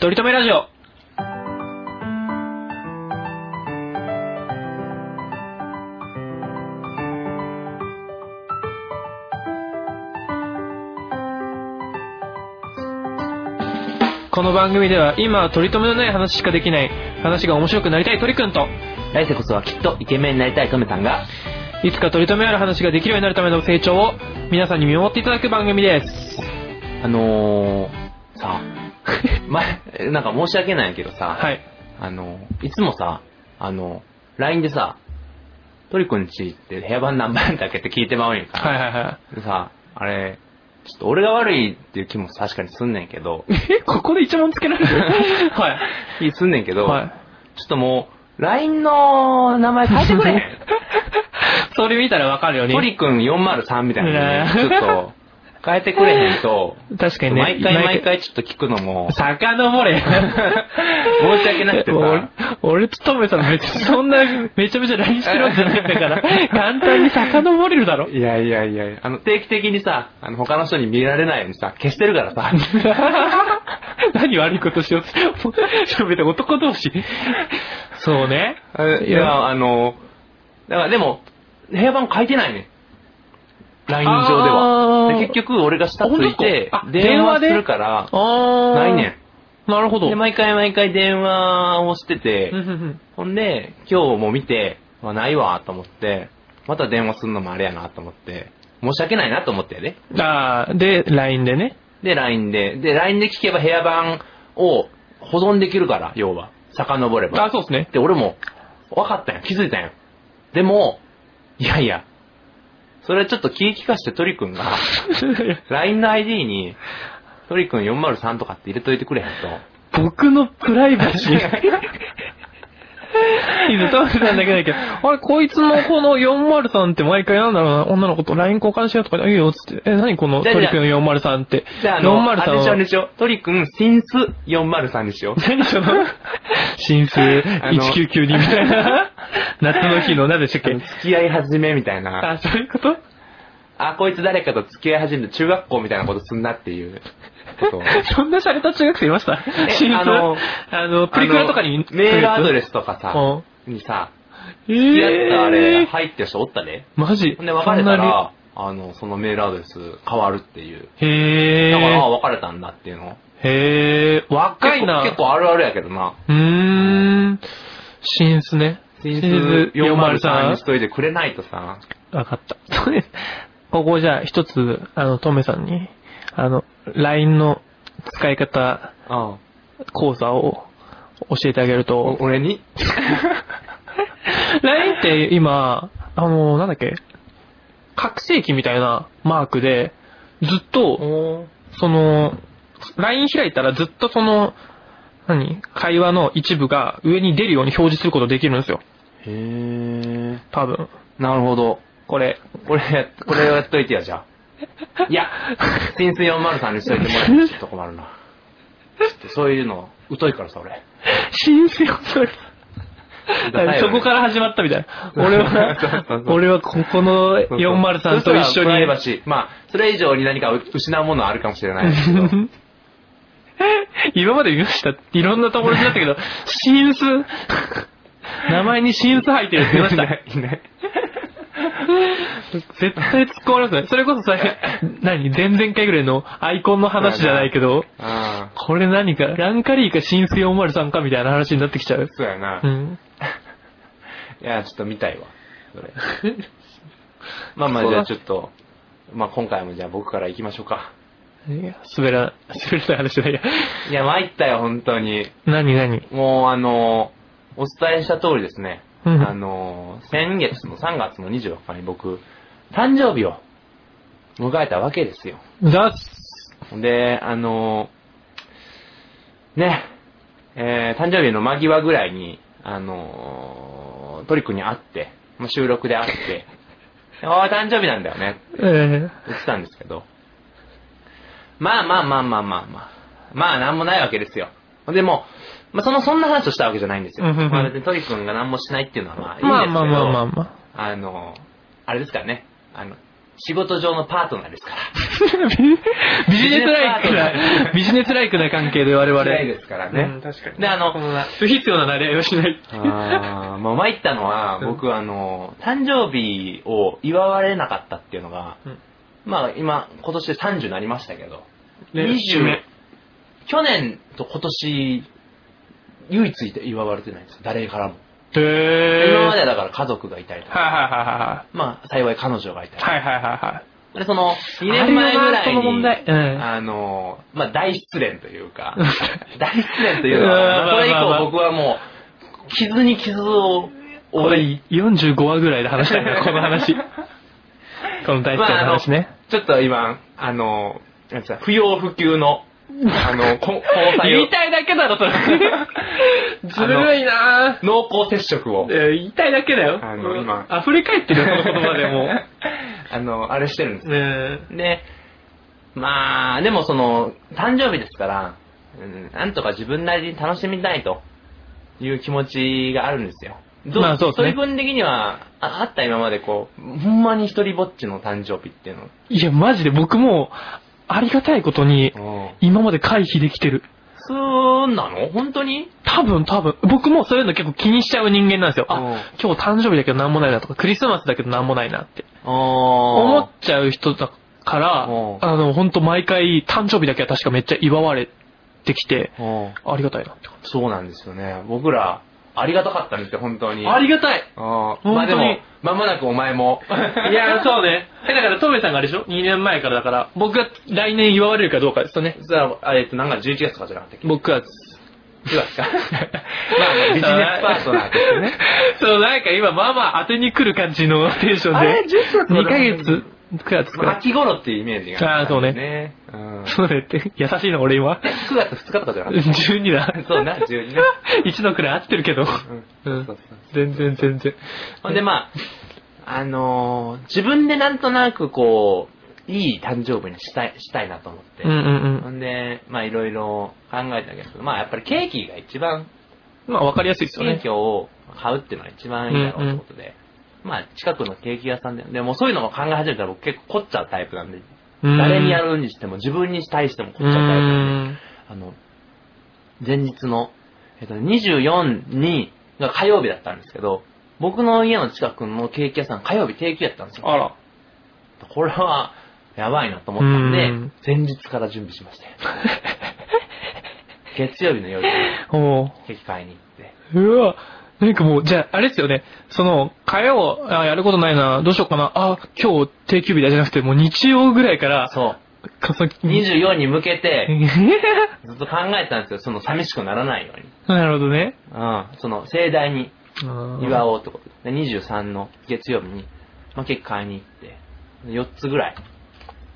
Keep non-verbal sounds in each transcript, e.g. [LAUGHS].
とりとめラジオ。この番組では今は取り留めのない話しかできない話が面白くなりたい鳥くんと来世こそはきっとイケメンになりたいトメさんが、いつか取り留めある話ができるようになるための成長を皆さんに見守っていただく番組です。あのー、さ、[LAUGHS] 前、なんか申し訳ないけどさ、はい。あの、いつもさ、あの、LINE でさ、トリくんちって部屋番何番だっけって聞いてまうんやんか。はいはいはでさ、あれ、ちょっと俺が悪いっていう気も確かにすんねんけど、い。[LAUGHS] え、ここで一問つけられる？[LAUGHS] はい。気すんねんけど、はい。ちょっともう、LINE の名前変えてくれへん？[LAUGHS] それ見たらわかるように。トリくん403みたいなね、ちょっと、変えてくれへんと、[LAUGHS] 確かにね。毎回毎回ちょっと聞くのも、遡れ。[LAUGHS] 申し訳なくてさ俺、俺とトメさん別にそんなめちゃめちゃ LINE してるわけじゃないんだから、[LAUGHS] 簡単に遡れるだろ。いやいやいやあの、定期的にさ、あの、他の人に見られないようにさ、消してるからさ、何悪いことしようとしょべて男同士。そうね。いや、あの、だからでも、部屋番書いてないね。LINE 上であは。ーで結局俺が下ついてあ、電話するから。ないねなるほど。ん。で、毎回毎回電話をしててほんで、今日も見て、まあ、ないわと思って、また電話するのもあれやなと思って、申し訳ないなと思ってやで。あーで、LINE でね。で、LINE で。で、LINE で聞けば部屋番を保存できるから、要は。遡れば。あ、そうですね。で、俺も、分かったんよ。気づいたんよ。でも、いやいや、それちょっと気利かしてトリくんが、[LAUGHS] LINE の ID に、トリくん403とかって入れといてくれへんと。僕のプライバシー。いいね、トメさんだけだけど、あれ、こいつのこの403って毎回なんだろうな、女の子と LINE 交換しようとかで、いいよ、つって。え、何このトリ君403って？じゃあ、あの、あれでしょ、あれ403でしょ、トリくん、シンス403にしよう。何その、[LAUGHS] 新数？1992みたいな。夏の日の何でしたっけ？付き合い始めみたいな。あ、そういうこと？あ、こいつ誰かと付き合い始めて中学校みたいなことすんなっていう。[LAUGHS] そんな洒落た中学生いました？あのあの、プリクラとかにメールアドレススとかさ、うにさ、え付き合ったあれー、入ってる人おったね。マジ？ほんで別れたら、あの、そのメールアドレス変わるっていう。にへだから、あー。別れたんだっていうの。へー。若いな。結構結構あるあるやけどな。うーん。新数ね。新数403にしといてくれないとさ。わかった。[LAUGHS] ここじゃあ一つ、あの、トメさんに、あの、LINE の使い方うん。講座を教えてあげるとお、俺に？[LAUGHS] LINE って今、あの、なんだっけ、拡声器みたいなマークで、ずっと、おその、LINE 開いたらずっとその、何？会話の一部が上に出るように表示することできるんですよ。へー。多分。なるほど。これ。これ、これをやっといてや、じゃあ。[LAUGHS] いや、新水403にしといてもらえちょっと困るな。ちょっとそういうの、疎いからさ、俺。新鮮それ。そこから始まったみたいな。俺は俺はここの403と一緒プライバに。シー。まあ、それ以上に何か失うものはあるかもしれないですけど。[LAUGHS] 今まで見ました。いろんな友達だったけど、新数。[LAUGHS] 名前に新数入ってるって言いました。いない絶対突っ込まれますね。それこそさ、何？前々回ぐらいのアイコンの話じゃないけど、これ何か、ランカリーか新数403かみたいな話になってきちゃう。そうやな。うん。[LAUGHS] いや、ちょっと見たいわ。それ。まあまあ、じゃあちょっと、まあ今回もじゃあ僕から行きましょうか。いや、滑ら、滑らない話じゃないや。いや、参ったよ、本当に。何何？もう、あの、お伝えした通りですね。うんあの、先月の3月の24日に僕、誕生日を迎えたわけですよ。で、あの、ね、えー誕生日の間際ぐらいに、あの、トリックに会って、まあ、収録で会って、[LAUGHS] ああ、誕生日なんだよね、ええ言ってたんですけど、まあまあまあまあまあまあ、まあなんもないわけですよ。でも、まあその、そんな話をしたわけじゃないんですよ。うんうんうんまあ別にトリ君が何もしないっていうのはまあいいんですけど、まあまあまあまあまあの、あれですからね、あの、仕事上のパートナーですから。[LAUGHS] ビジネスライクな、ビジネスライクな関係で我々。嫌いですからね。うん、確かに。で、あの、不必要な慣れ合いをしない。あーもう参ったのは、うん僕あの、誕生日を祝われなかったっていうのが、うんまあ今、今年で30になりましたけど、ね20去年と今年、唯一祝われてないんですよ、誰からも。へー。今まではだから家族がいたりとか、はいはいはまあ幸い彼女がいたり、いはいはい。はいはいはいはい。で、その、2年前ぐらいに、題うんあの、まあ大失恋というかうん、[LAUGHS] 大失恋というのうんは、それ以まあまあまあ降僕はもう、傷に傷をこれ45話ぐらいで話したいな、[LAUGHS] この話。この大好きな話ね。ちょっと今、あの、なんつうか不要不急の、あの、こ [LAUGHS] 交際を言い、たいだけだろ、それ。[LAUGHS] ずるいなぁ。濃厚接触を、え言いたいだけだよ。あの今溢れ返ってるよ、この言葉でも [LAUGHS] あの、あれしてるんですう。ねで、まあ、でもその、誕生日ですから、うんなんとか自分なりに楽しみたいという気持ちがあるんですよ。どまあそうですね一人分的には、ああった今までこう、ほんまに一人ぼっちの誕生日っていうの。いや、マジで僕も、ありがたいことに、今まで回避できてる。そうなの？本当に？多分多分。僕もそういうの結構気にしちゃう人間なんですよ。うんあ、今日誕生日だけどなんもないなとか、クリスマスだけどなんもないなって。思思っちゃう人だからうん、あの、本当毎回誕生日だけは確かめっちゃ祝われてきて、うんありがたいなって感そうなんですよね。僕ら、ありがたかったんですよ、本当に。じ。ありがたいあまあでも、まもなくお前も。[LAUGHS] いや、そうね。え、だから、トメさんがあれでしょ ?2 年前からだから、僕が来年祝われるかどうかですよね。じゃあ、えっと、なんか11月とかじゃなかったっけ？僕は、9月か？[LAUGHS] まあ、ビジネスパートナーとしてね。[LAUGHS] そう、なんか今、まあまあ当てに来る感じのテンションで。あれ11月2ヶ月、9月くまあらい。秋頃っていうイメージがあーそうねね。うん。そうねって、優しいの俺今。9月2日とかじゃなかった？12だ。そうな、12ね。1 [LAUGHS] のくらい合ってるけど。うん。うんそうそう全然全然。ほんでまあ、あのー自分でなんとなくこう、いい誕生日にしたい、したいなと思って。うんうんほんで、まあいろいろ考えたけど、まあやっぱりケーキが一番、うん。まあわかりやすいですよねケーキ。を買うっていうのが一番いいだろうということで、まあ近くのケーキ屋さんで、でもそういうのも考え始めたら僕結構凝っちゃうタイプなんで、うん誰にやるにしても自分に対しても凝っちゃうタイプなんで、ん。あの、前日の、えっと、24に、が火曜日だったんですけど、僕の家の近くのケーキ屋さん火曜日定休やったんですよ。あら。これは、やばいなと思ったんでうん、前日から準備しましたよ。[LAUGHS] 月曜日の夜ケーキ買いに行って。うわ。なんかもう、じゃあ、あれですよね。その、火曜、あ、やることないな、どうしようかな、あ、今日定休日だじゃなくて、もう日曜ぐらいから、そう。かそ24に向けて、え [LAUGHS] ずっと考えてたんですよ。その寂しくならないように。なるほどね。うん。その盛大に祝祝おうってことで。で23の月曜日に、まあ、ケーキ買いに行って、4つぐらい、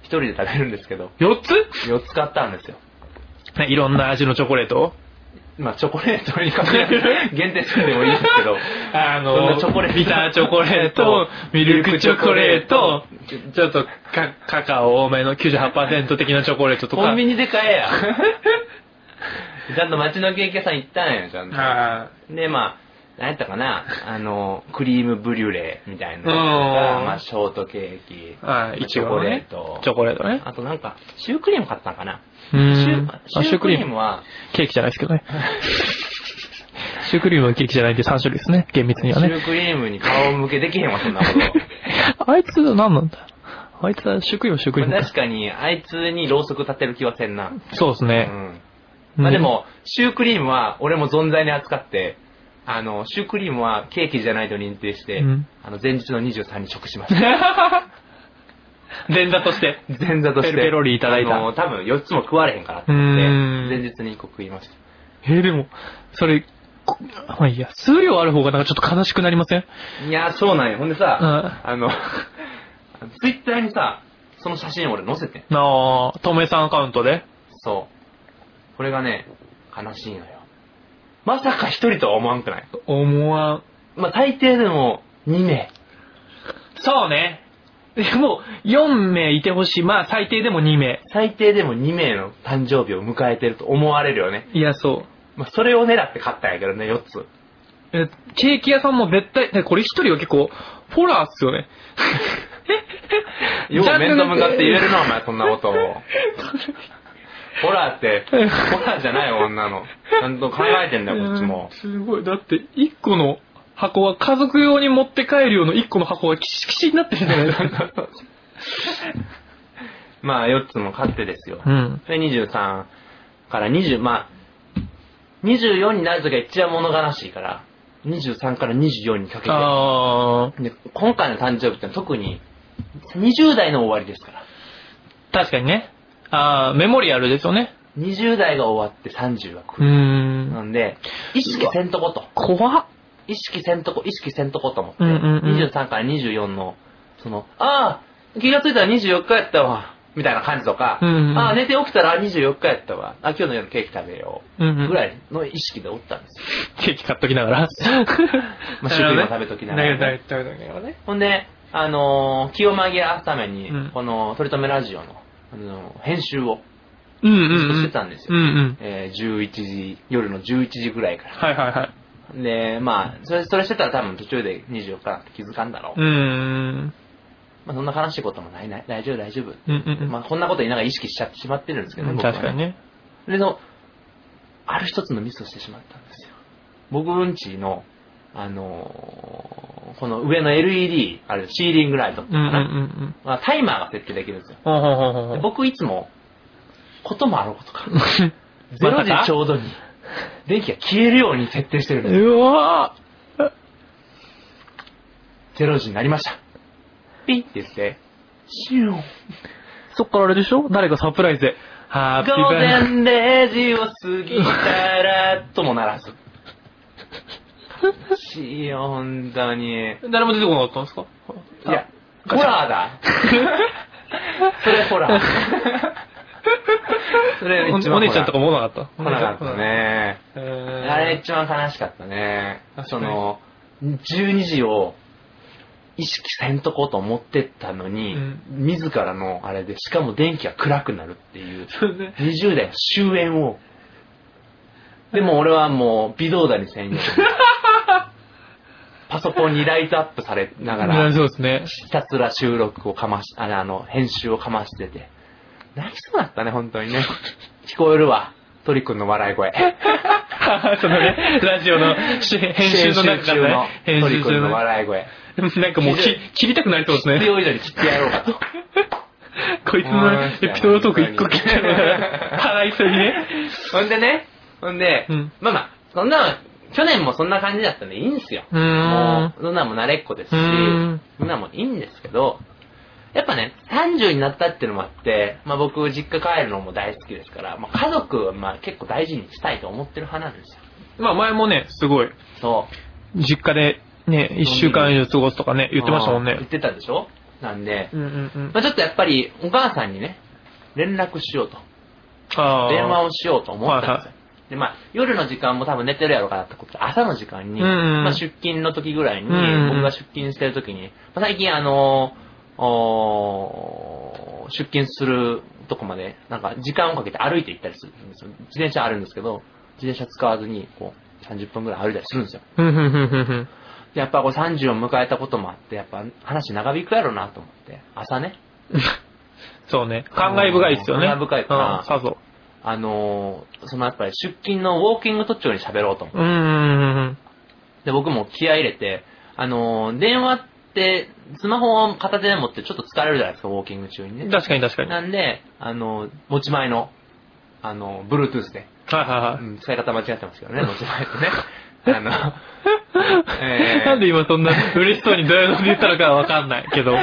一人で食べるんですけど、4つ？4つ買ったんですよ。ねいろんな味のチョコレートまあ、チョコレートにかけ限定するんでもいいですけど、[LAUGHS] あそんなチョコレートビターチョコレート、ミルクチョコレート、ちょっとカカカオ多めの98%的なチョコレートとか。コンビニで買えや。ちゃんと街のケーキ屋さん行ったんよ、ちゃんと。はで、まあ、何やったかな、あの、クリームブリュレみたいなのとか、うんまあ、ショートケーキ、い。はい、チョコレート。ト、チョコレートね。あとなんか、シュークリーム買ったのかな？シューあシュークリームは、ケーキじゃないですけどね。シュークリームはケーキじゃないんで3種類ですね。厳密にはね。シュークリームに顔向けできへんわ、そんなこと。[LAUGHS] あいつ何なんだ？あいつはシュークリームはシュークリームか確かに、あいつにろうそく立てる気はせんな。うそうですね。ん。まあでも、シュークリームは俺も存在に扱って、あの、シュークリームはケーキじゃないと認定して、うんあの、前日の23に食しました。前座として。前座として。ペロペロリいただいたあの、多分4つも食われへんからって前日に1個食いました。えーでも、それ、こまあいいや、数量ある方がなんかちょっと悲しくなりません？いや、そうなんよ。ほんでさ、うんあの、[LAUGHS] ツイッターにさ、その写真俺載せてん。なあ、とめさんアカウントで？そう。これがね、悲しいのよ。まさか一人とは思わんくない？思わん。まあ、大抵でも2名。そうね。で [LAUGHS] も、4名いてほしい。まあ、最低でも2名。最低でも2名の誕生日を迎えてると思われるよね。いや、そう。まあ、それを狙って買ったんやけどね、4つ。えケーキ屋さんも絶対、ねこれ一人は結構、ホラーっすよね。[LAUGHS] よう面と向かって言えるな、お前、そんなことを。[LAUGHS] ホラーって、[LAUGHS] ホラーじゃないよ、女の。ちゃんと考えてんだよ、こっちもうん。すごい。だって、一個の箱は家族用に持って帰る用の一個の箱がキシキシになってるじゃないですか。[LAUGHS] まあ、4つも買ってですよ。うん。で、23から20、まあ、24になるときは一番物悲しいから、23から24にかけて。あで、今回の誕生日って特に、20代の終わりですから。ー、確かにね。あー、メモリアルですよね。20代が終わって30が来うーる。ん。なんで、意識せんとこと。怖っ。意識せんとこ、意識せんとこと思って。うんうんうん23から24の、その、ああ、気がついたら24日やったわ。みたいな感じとか、うんうんああ、寝て起きたら24日やったわ。あ、今日の夜ケーキ食べよう。うんうんぐらいの意識でおったんですよ。ケーキ買っときながら。[LAUGHS] まあ、シュークリーム食べときながら、ね。食べときながらね。ほんで、あのー気を紛らわすために、うんこの、取り留めラジオの、あのー編集をうんうんうん。してたんですよ。うんうん。えー11時、夜の11時ぐらいから。はいはいはい。で、まあ、それ、それしてたら多分途中で24日気づかんだろう。うーん。まあ、そんな悲しいこともないない。大丈夫大丈夫。うんうんうん。まあ、こんなこと言いながら意識しちゃってしまってるんですけどね、確かに。ね。で、その、ある一つのミスをしてしまったんですよ。僕んちの、あのーこの上の LED、あれ、シーリングライトっていうのかうんうんうんな、うん。まあタイマーが設定できるんですよ。ほうほうほうほ。僕いつも、こともあろうことか、0 [LAUGHS] まさか？時ちょうどに、電気が消えるように設定してるんですよ。うわ0時になりました。ピッって言って、シューそっからあれでしょ？誰かサプライズで。ハッピー午バー前0時を過ぎたら、ともならず。悲しいよ、本当に。誰も出てこなかったんですか？いや、ホラーだ。[LAUGHS] それホラー。それお一番お姉ちゃんとかも来なかった？来なかった。ね。えーあれ一番悲しかったね。その、12時を意識せんとこうと思ってったのに、うん自らのあれで、しかも電気が暗くなるっていう、そうね。20代の終焉を、でも俺はもう微動だにせんよパソコンにライトアップされながら、[LAUGHS] そうですね。ひたすら収録をかまし、あの、あの編集をかましてて、泣きそうだったね、本当にね。[LAUGHS] 聞こえるわ、鳥くんの笑い声。[LAUGHS] そのね、ラジオのし編集の中からね、編鳥くんの集中の。笑い声。なんかもうき切りたくなりそうですね。必要以上に切ってやろうかと。こいつのエピソードトーク一個切っちゃうから、払いそうにね。ほんでね、ほんで、うんまあまあ、そんな、去年もそんな感じだったんでいいんですよ。う。もう、そんなんも慣れっこですし、そんなんもいいんですけど、やっぱね、30になったっていうのもあって、まあ僕、実家帰るのも大好きですから、まあ家族はまあ結構大事にしたいと思ってる派なんですよ。まあ前もね、すごい、そう。実家でね、一週間以上過ごすとかね、言ってましたもんね。言ってたでしょ？なんで、うんうんうん。まあちょっとやっぱりお母さんにね、連絡しようと。ああ。電話をしようと思ったんですよ。はいはで、まあ、夜の時間も多分寝てるやろうからってことで朝の時間に、うんうんまあ、出勤の時ぐらいに、うんうん僕が出勤してる時に、まあ、最近あのおー出勤するとこまで、なんか時間をかけて歩いて行ったりするんですよ。自転車あるんですけど、自転車使わずに、こう、30分ぐらい歩いたりするんですよ。やっぱこう30を迎えたこともあって、やっぱ話長引くやろうなと思って、朝ね、[LAUGHS] そうね。感慨深いですよね。感慨深いかなうんさぞ。あのーそのやっぱり出勤のウォーキング途中に喋ろうと思って。で、僕も気合い入れて、あのー電話って、スマホを片手で持ってちょっと疲れるじゃないですか、ウォーキング中にね。確かに確かに。はいなんで、あのー持ち前の、あのー、Bluetooth で、はいはい。うん、使い方間違ってますけどね、持ち前ってね。[LAUGHS] あの、[LAUGHS] えーなんで今そんな嬉しそうにどういうので言ったのかはわかんないけど。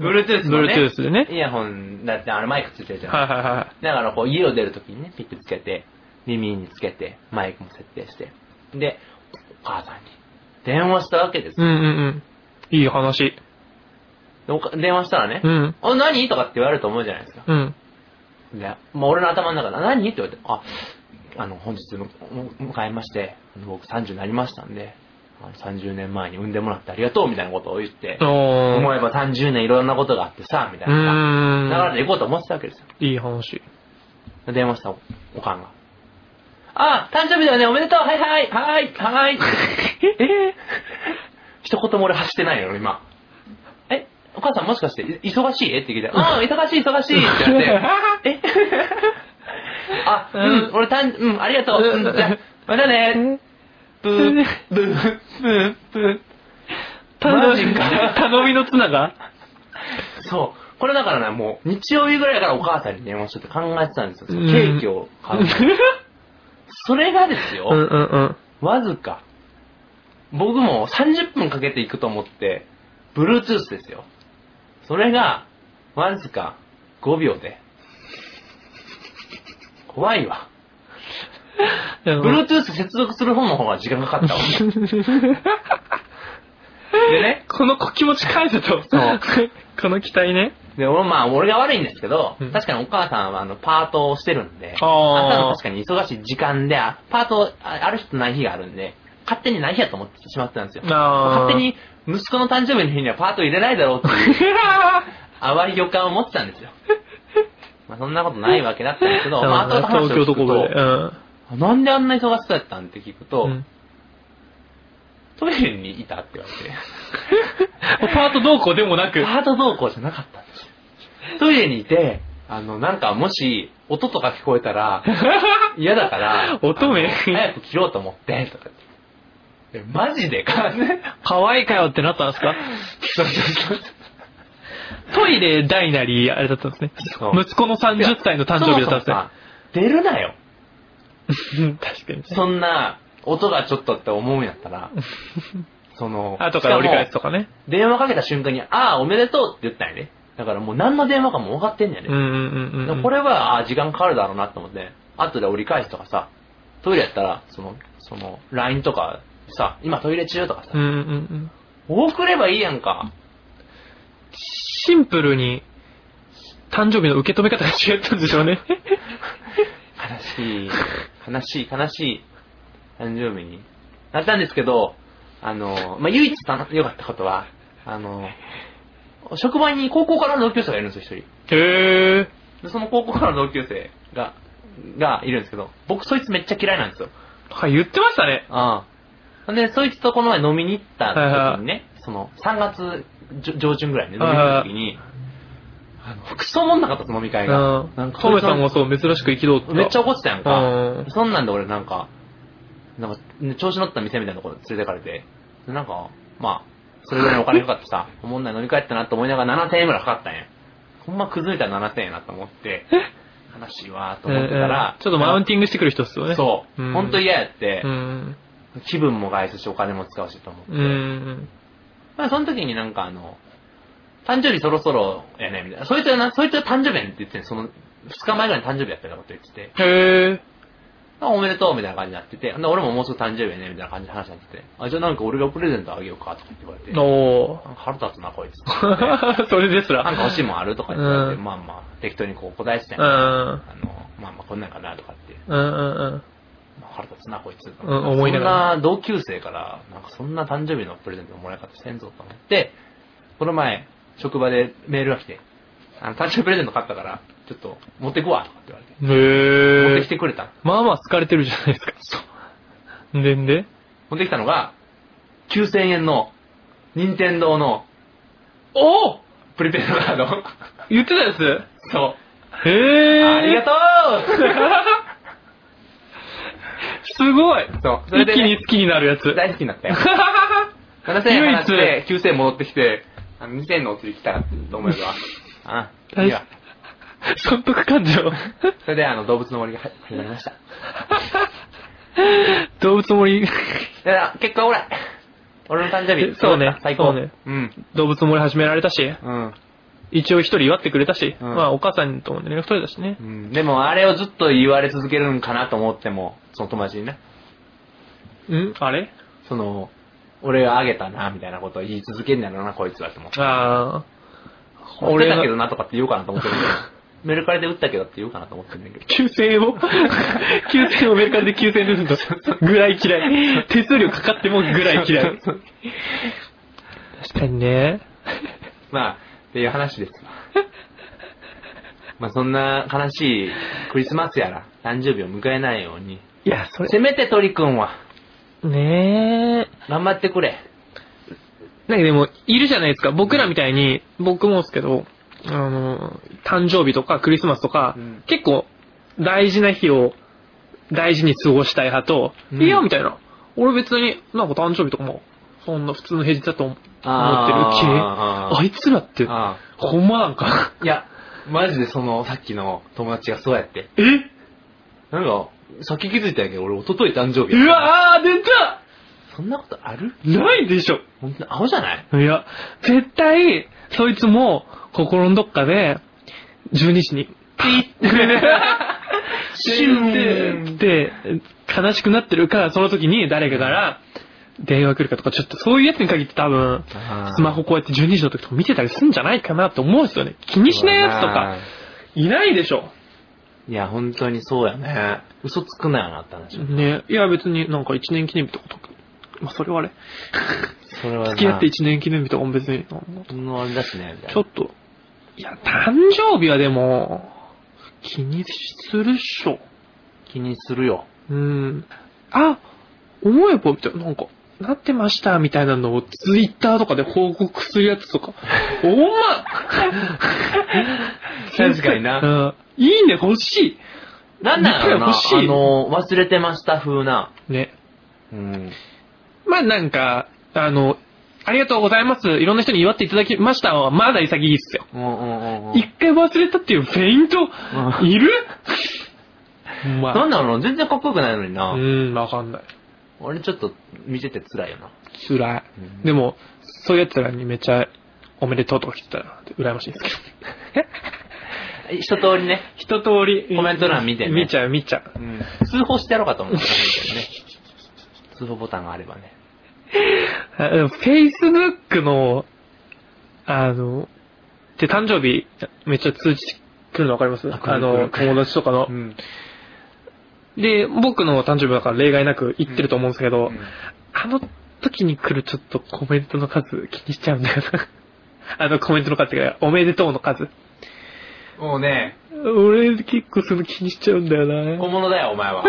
Bluetooth のね、Bluetooth でね。イヤホンだってあれマイクついてるじゃないはいはいはだからこう家を出るときにね、ピッてつけて、耳につけて、マイクも設定して。で、お母さんに電話したわけですい。うよ。んうんうん。いい話。でおか電話したらね、うん。あ、何？とかって言われると思うじゃないですか。うん。で、もう俺の頭の中で、何？って言われて、あ、あの、本日む迎えまして、僕30になりましたんで、30年前に産んでもらってありがとうみたいなことを言って。思えば30年いろんなことがあってさ、みたいうな。流れで行こうと思ってたわけですよ。いい話。電話したおおかんが。あ、誕生日だよね、おめでとうはいはいはいはい [LAUGHS] え？ー、一言も俺走ってないよ、今。え？お母さんもしかしてい忙しい？って聞いて、ああ、[LAUGHS] 忙しい忙しいって言われて、[LAUGHS] え？あ、うん、俺たん、うん、ありがとう。うん、じゃあまたね。ブー、ブー、ブー、ブー。マジか頼みの綱が？そう。これだからね、もう、日曜日ぐらいからお母さんに電話しようって考えてたんですよ。そのうんケーキを買う。[LAUGHS] それがですよ、うんうんうん。わずか。僕も30分かけていくと思って、Bluetooth ですよ。それが、わずか5秒で。怖いわ。Bluetooth 接続する方の方が時間かかったわ。でね、この気持ち返せと。そうこの期待ね。で、俺、まあ、俺が悪いんですけど、うん確かにお母さんは、あの、パートをしてるんで、朝の確かに忙しい時間で、あパートあある日とない日があるんで、勝手にない日やと思ってしまってたんですよ。勝手に、息子の誕生日の日にはパート入れないだろうっていう、[LAUGHS] 淡い予感を持ってたんですよ。まあ、そんなことないわけだったんですけど、[LAUGHS] まあ、後々話を東京とこ聞くとで。うん。あなんであんな忙しそうやったんって聞くと、うんトイレにいたって言われて、[LAUGHS] パートどうこうでもなく。パート同行じゃなかったんですよ。トイレにいて、あの、なんかもし、音とか聞こえたら、[LAUGHS] 嫌だから、乙女あの早く切ろうと思って、とかって。えマジでか？ね。[LAUGHS] 可愛いかよってなったんですか？そうそうそうトイレ大なり、あれだったんですね。息子の30歳の誕生日だったんですねそもそもさ出るなよ。うん。確かに。そんな、音がちょっとって思うんやったら、[LAUGHS] その、後から折り返すしとかね。電話かけた瞬間に、ああ、おめでとうって言ったんやね。だからもう何の電話かも分かってんねやね。うんうんうんうん。これは、あ時間かかるだろうなと思って、後で折り返すとかさ、トイレやったら、その、その、LINE とかさ、今トイレ中とかさうん、うんうん。送ればいいやんか。シンプルに、誕生日の受け止め方が違ったんでしょうね。悲しい、悲しい、悲しい誕生日になったんですけど、あの、まあ、唯一た良かったことは、あの、職場に高校からの同級生がいるんですよ、一人。へー。で、その高校からの同級生が、がいるんですけど、僕そいつめっちゃ嫌いなんですよ。はい、言ってましたね。ああ。で、そいつとこの前飲みに行った時にね、その、3月上上旬ぐらいにね飲みに行った時に、あの、クソもんなかったです、飲み会が。うん。なんかトメさんもそう、珍しく憤った。めっちゃ怒ってたやんうかん。そんなんで俺なんか、なんか、ね調子乗った店みたいなところ連れてかれて、でなんか、まあ、それぐらいのお金かかってさ、[LAUGHS] おもんない飲み会ったなと思いながら7000円ぐらいかかったんや。ほんま崩れたら7000円やなと思って、悲しいわと思ってたら、ちょっとマウンティングしてくる人っすよね。そう。うんほんと嫌やってう、ん。気分も害すしお金も使うしと思って。うん。まあその時になんかあの、誕生日そろそろやね、みたいな。そいつはな、そいつは誕生日やねんって言ってんその、2日前ぐらいに誕生日やったようなこと言ってて、へー。あおめでとうみたいな感じになってて、で俺ももうすぐ誕生日やね、みたいな感じで話になってて、あ、じゃあなんか俺がプレゼントあげようかとかって言われて、お腹立つな、こいつ。な [LAUGHS] んそれですら。か欲しいもんあるとか言って言われて、うんまあまあ、適当にこう答えてたうん。うんあの、まあまあこんなんかなとかって、うんうん。まあ、腹立つな、こいつ。うん思いながらそんな同級生から、なんかそんな誕生日のプレゼントのもらい方せんぞと思って、この前、職場でメールが来て、あの、誕生日プレゼント買ったから、ちょっと持ってくわ、とかって言われて。へー持ってき。てくれた。まあまあ好かれてるじゃないですか。そう。でんで？持ってきたのが、9000円の、任天堂の、おおプリペイドカード。言ってたやつ？そう。へー。ありがと [LAUGHS] すごい。うそう。それ一で、ね、気に好きになるやつ。大好きになったよ。7000円払って、9000円戻ってきて、あの2000円のお釣り来たらと思えば、あ、いいわ。損得感情。それで、あの、動物の森が始まりました。[LAUGHS] 動物森、だから、結果俺、俺の誕生日、そうね最高。そうねうん。動物森始められたし、うん。一応一人祝ってくれたし、うんまあお母さんとも連絡取れたしねう。ん。でも、あれをずっと言われ続けるんかなと思っても、その友達にね、ん？あれ？その、俺があげたな、みたいなことを言い続けんだろうな、こいつはと思って。ああ。俺だがけどなとかって言おうかなと思ってるけど、[LAUGHS] メルカリで売ったけどって言おうかなと思ってるんだけど。9000円を [LAUGHS] ?9000 円をメルカリで9000円で売ると、ぐらい嫌い。手数料かかってもぐらい嫌い。確かにね。まあ、っていう話ですわ。まあそんな悲しいクリスマスやら、誕生日を迎えないように、いや、それ、せめて鳥くんは、ね頑張ってくれ。なんかでも、いるじゃないですか。僕らみたいに、僕もですけど、あの、誕生日とかクリスマスとか、うん結構大事な日を大事に過ごしたい派と、うんいや、みたいな。俺別になんか誕生日とかも、そんな普通の平日だと思ってる系。あいつらって、あほんまなんか。いや、マジでその、さっきの友達がそうやって。え？なんか、さっき気づいたんやけど、俺一昨日誕生日やうわー、出たそんなことある？ないでしょ。本当にアホじゃない？いや、絶対、そいつも、心のどっかで、12時に、ピッシューって、悲しくなってるから、その時に誰かから、電話来るかとか、ちょっとそういうやつに限って多分、スマホこうやって12時の時とか見てたりするんじゃないかなと思うんですよね。気にしないやつとか、いないでしょ。いや、本当にそうやね。嘘つくなよなって話。ね。いや、別になんか1年記念日とかとか、まあそれはあれ。[LAUGHS] それはな付き合って1年記念日とかも別に、そんなあれだしね、みたいな。ちょっと、いや、誕生日はでも、気にするっしょ。気にするよ。うん。あ、思えば、みたいな、なんか、なってました、みたいなのをツイッターとかで報告するやつとか。[LAUGHS] おま確かになうん。いいね、欲しなんな、欲しいあの、忘れてました風な。い。ね。うん。まあなんか、あの、ありがとうございます。いろんな人に祝っていただきましたは、まだ潔いっすよ。うんうんうんうん。一回忘れたっていうフェイント、うんいる？[LAUGHS] まなんだろうな、全然かっこよくないのにな。うん、わかんない。俺ちょっと見てて辛いよな。辛い。うんでも、そういう奴らにめっちゃ、おめでとうとか来てたら、羨ましいんですけど。[LAUGHS] 一通りね、一通り。コメント欄見てね見ちゃう、見ちゃう。うん、通報してやろうかと思ったんだけどね。通報ボタンがあればね。あでも Facebook の、あの、で、誕生日、めっちゃ通知来るのわかります？あ来るあの、来る友達とかの。ん。で、僕の誕生日だから例外なく言ってると思うんですけど、うんあの時に来るちょっとコメントの数気にしちゃうんだよな。あのコメントの数が、おめでとうの数。もうね、俺結構その気にしちゃうんだよな。小物だよ、お前は。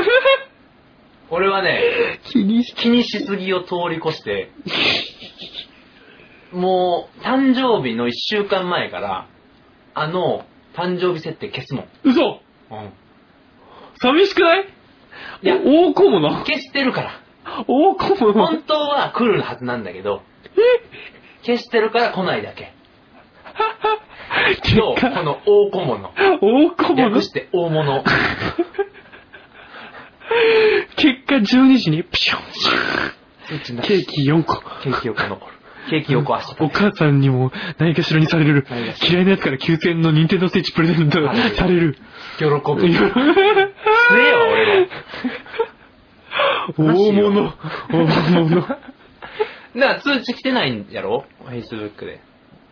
[LAUGHS] 俺はね、気にし気にしすぎを通り越して、もう、誕生日の一週間前から、あの、誕生日設定消すもん。嘘うん。寂しくない？いや大小物？消してるから。大小物？本当は来るはずなんだけど、消してるから来ないだけ。[LAUGHS] 結と、こ果、の大小物。大小物？略して大物。[LAUGHS] 結果12時にピションケーキ4個。ケーキ横残る。ケーキ横足お母さんにも何かしらにされる嫌いなやつから9000円の任天堂スイッチプレゼントされる。喜ぶ。[LAUGHS] 強えよ、俺は。大物。大物。だから通知来てないんやろ ?Facebook で。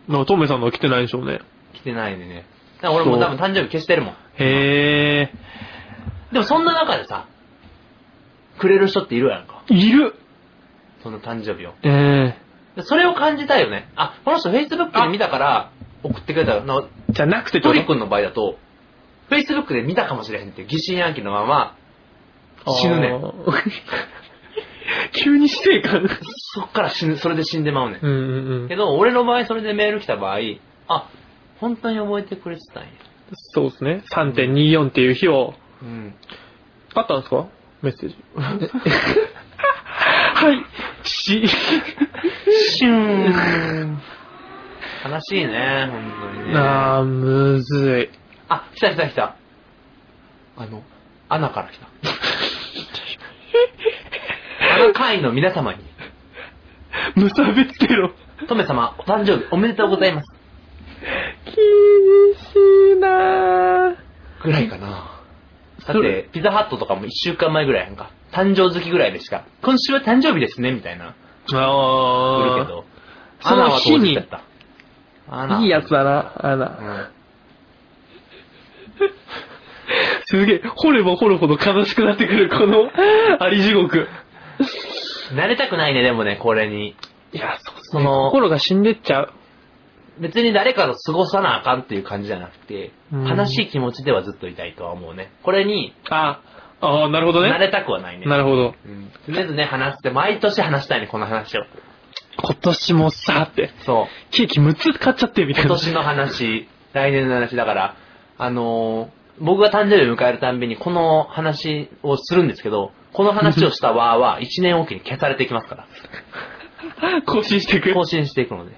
なんかトメさんのは来てないでしょうね。来てないんでね。だから俺も多分誕生日消してるもん。へでもそんな中でさ、くれる人っているやんか。ー。いる。その誕生日を。えでそれを感じたいよね。あ、この人 Facebook で見たから送ってくれたの。ー。じゃなくてトリ君の場合だと、Facebook で見たかもしれへんっていう疑心暗鬼のまま、死ぬねん。ん。[LAUGHS] 急に死生観。そっから死ぬ、それで死んでまうねん。うんうんうんけ。ど、俺の場合それでメール来た場合、あ、本当に覚えてくれてたんや。そうですね。3.24っていう日を、うん。あったんですか？メッセージ。[LAUGHS] はい。し、シューン。悲しいね、本当にね。あー、むずい。あ、来た来た来た。あの、アナから来た。[LAUGHS] あの会の皆様に、無差別テロ。トメ様、お誕生日おめでとうございます。厳しいなぁ。ぐらいかな。だって、ピザハットとかも一週間前ぐらいやんか。誕生月ぐらいでしか、今週は誕生日ですね、みたいな。来あるけど。その日にいいやつだな、あうな。ん。すげえ、掘れば掘るほど悲しくなってくる、この、あり地獄。慣れたくないね、でもね、これに。いや、そうですね心が死んでっちゃう。別に誰かと過ごさなあかんっていう感じじゃなくて、うん悲しい気持ちではずっといたいとは思うね。これに、あ、あーなるほどね。慣れたくはないね。なるほど。うん。常々ね、話して、毎年話したいね、この話を。今年もさ、って、そう。ケーキ6つ買っちゃって、みたいな。今年の話、来年の話だから、あのー僕が誕生日を迎えるたんびにこの話をするんですけど、この話をしたわーは1年おきに消されていきますから。[LAUGHS] 更新していく。更新していくので。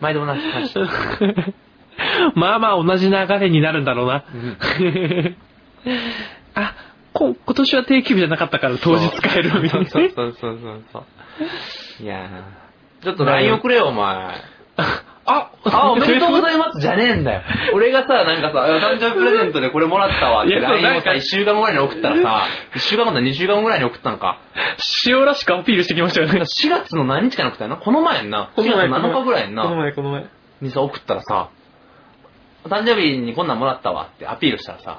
毎度同じ話。[LAUGHS] まあまあ同じ流れになるんだろうな。あ、こ今年は定休日じゃなかったから当日帰るみたいな。そうそうそうそうそう。いやーちょっと LINE 送れよ、お前。[LAUGHS] あ、あ、[LAUGHS] おめでとうございますじゃねえんだよ。俺がさ、なんかさ、誕生日プレゼントでこれもらったわって LINE をさ、なんか1週間後ぐらいに送ったらさ、1週間後だ、2週間後ぐらいに送ったのか。塩らしくアピールしてきましたよね。4月の何日かに送ったよなこの前やんな。4月7日ぐらいやんな。この前、この前。にさ、送ったらさ、誕生日にこんなんもらったわってアピールしたらさ、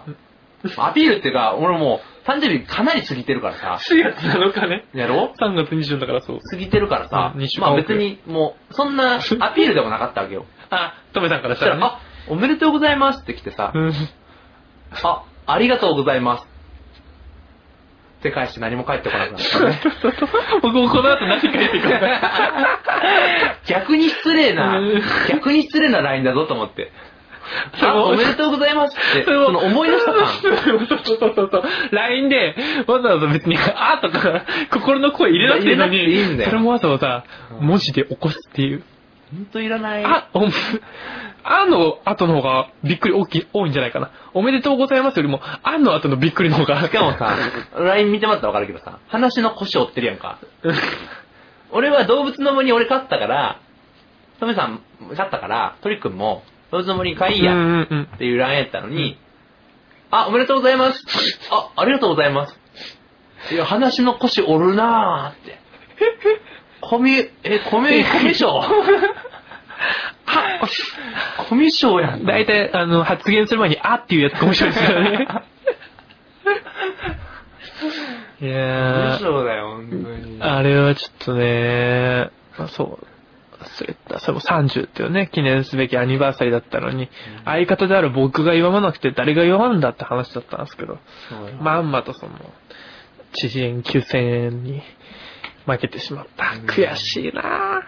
アピールっていうか、俺もう、誕生日かなり過ぎてるからさ、4月7日ね。やろ？3月24だからそう。過ぎてるからさうんまあ別にもう、そんな [LAUGHS] アピールでもなかったわけよ。あ、トメさんからそしたたら、ね。あ、おめでとうございますって来てさ、うん。あ、ありがとうございます。って返して何も返ってこなくなったね。[LAUGHS] 僕もこの後何書いていくか。[LAUGHS] 逆に失礼なうん、逆に失礼な LINE だぞと思って。[LAUGHS] おめでとうございますって、[LAUGHS] その思い出した感。そうそうそうそうそう。LINE で、わざわざ別に、あとか、心の声入れなくていいのに、いいんだよそれもわざわざ、うん文字で起こすっていう。ほんといらない。あ、お、[LAUGHS] あの後の方がびっくり大きい、多いんじゃないかな。おめでとうございますよりも、あの後のびっくりの方が。しかもさ、LINE 見てもらったらわかるけどさ、話の腰折ってるやんか。俺は動物の森俺勝ったから、トメさん勝ったから、トリくんも動物の森に買いやうんうんうん。っていう LINE やったのに、あ、おめでとうございます。あ、ありがとうございます。いや、話の腰折るなーって。コミ、え、コミ、コミショ [LAUGHS] コミショやん。大体、あの、発言する前に、あっていうやつが面白いですよね。[LAUGHS] いコミやー、ショだよ、本当に。あれはちょっとね、まあ、そう、忘れた。それも30っていうね、記念すべきアニバーサリーだったのに、相方である僕が祝わなくて誰が祝うんだって話だったんですけど、まんまとその、知事円9000円に負けてしまった。うん悔しいな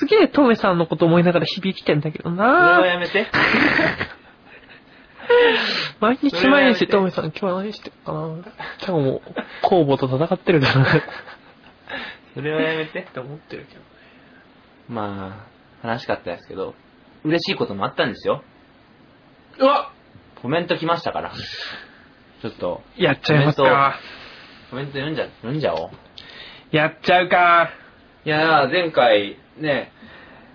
すげえトメさんのこと思いながら響きてんだけどそれはなやめて。[LAUGHS] 毎日毎日トメさん今日は何してるかな多分もう、公募と戦ってるからなっそれはやめて。て思ってるけど。まあ、悲しかったですけど、嬉しいこともあったんですよ。うわコメント来ましたから。ちょっと、やっちゃいますか。コメント読んじゃ、読んじゃおう。やっちゃうか。いやー、前回、ね、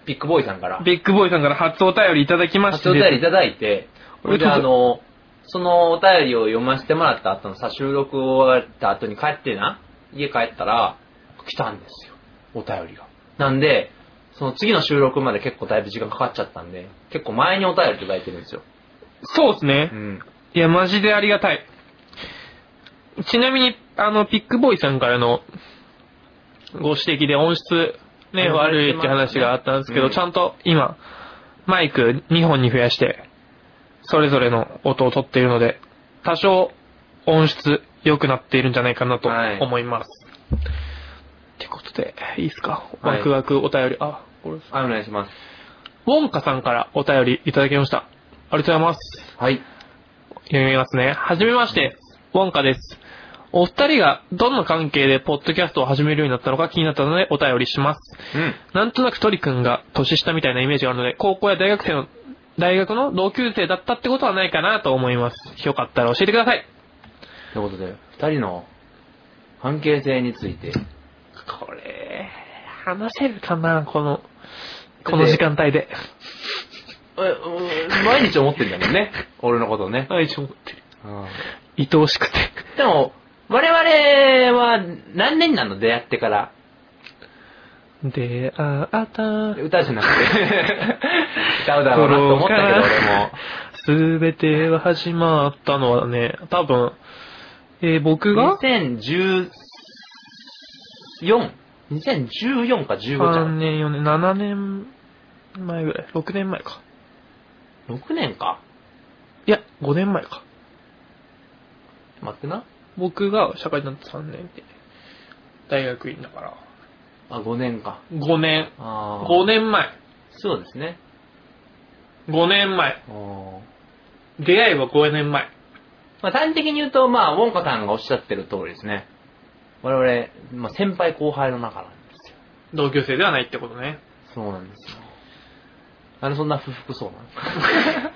ビッグボーイさんから、ビッグボーイさんから初お便りいただきまして。初お便りいただいて、おめでとうそれであの、そのお便りを読ませてもらった後のさ、収録終わった後に帰ってな、家帰ったら、来たんですよ。お便りが。なんで、その次の収録まで結構だいぶ時間かかっちゃったんで、結構前にお便りいただいてるんですよ。そうですね。ん。いや、マジでありがたい。ちなみに、あの、ピックボーイさんからのご指摘で音質ね、うん悪いって話があったんですけど、うんちゃんと今、マイク2本に増やして、それぞれの音を取っているので、多少音質良くなっているんじゃないかなとはい思います。ことで、いいですか？はいワクワクお便り。あ、これです。はい、お願いします。ウォンカさんからお便りいただきました。ありがとうございます。はい。読みますね。はじめまして、ウォンカです。お二人がどんな関係でポッドキャストを始めるようになったのか気になったのでお便りします。うん。なんとなくトリ君が年下みたいなイメージがあるので、高校や大学生の、大学の同級生だったってことはないかなと思います。よかったら教えてください。ということで、二人の関係性について、これ、話せるかなこの、この時間帯で。毎日思ってんだもんね。[LAUGHS] 俺のことね。はい、ちょって。うん愛おしくて。でも、我々は何年なの？出会ってから。出会った。歌じゃなくて。[LAUGHS] 歌うだろうなと思ったけど、俺も。すべては始まったのはね、多分、えー僕が？2014、2014か15じゃ3ん。年、4年、7年前ぐらい。6年前か。6年か？いや、5年前か。待ってな。僕が社会人になって3年で、大学院だから。あ、5年か。5年。ああ。5年前。そうですね。5年前。あー出会いは5年前。まあ、端的に言うと、まあ、ウォンカさんがおっしゃってる通りですね。我々、まあ、先輩後輩の中なんですよ。同級生ではないってことね。そうなんですよ。あれ、そんな不服そうなんですか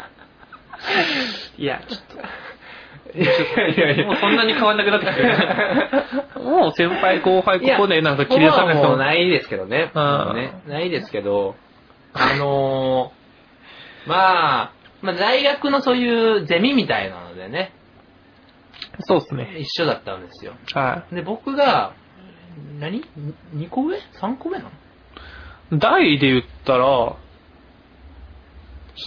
いや、ちょっいやいやいと、もうそんなに変わんなくなってきてる。もう先輩後輩ここでなんか切り出されもそうう。ないですけどね。ねないですけど、あのー、まあ、まあ、大学のそういうゼミみたいなのでね、そうですね。一緒だったんですよ。はで、僕が、何 ?2 個上 ?3 個上なの？い。代で言ったら、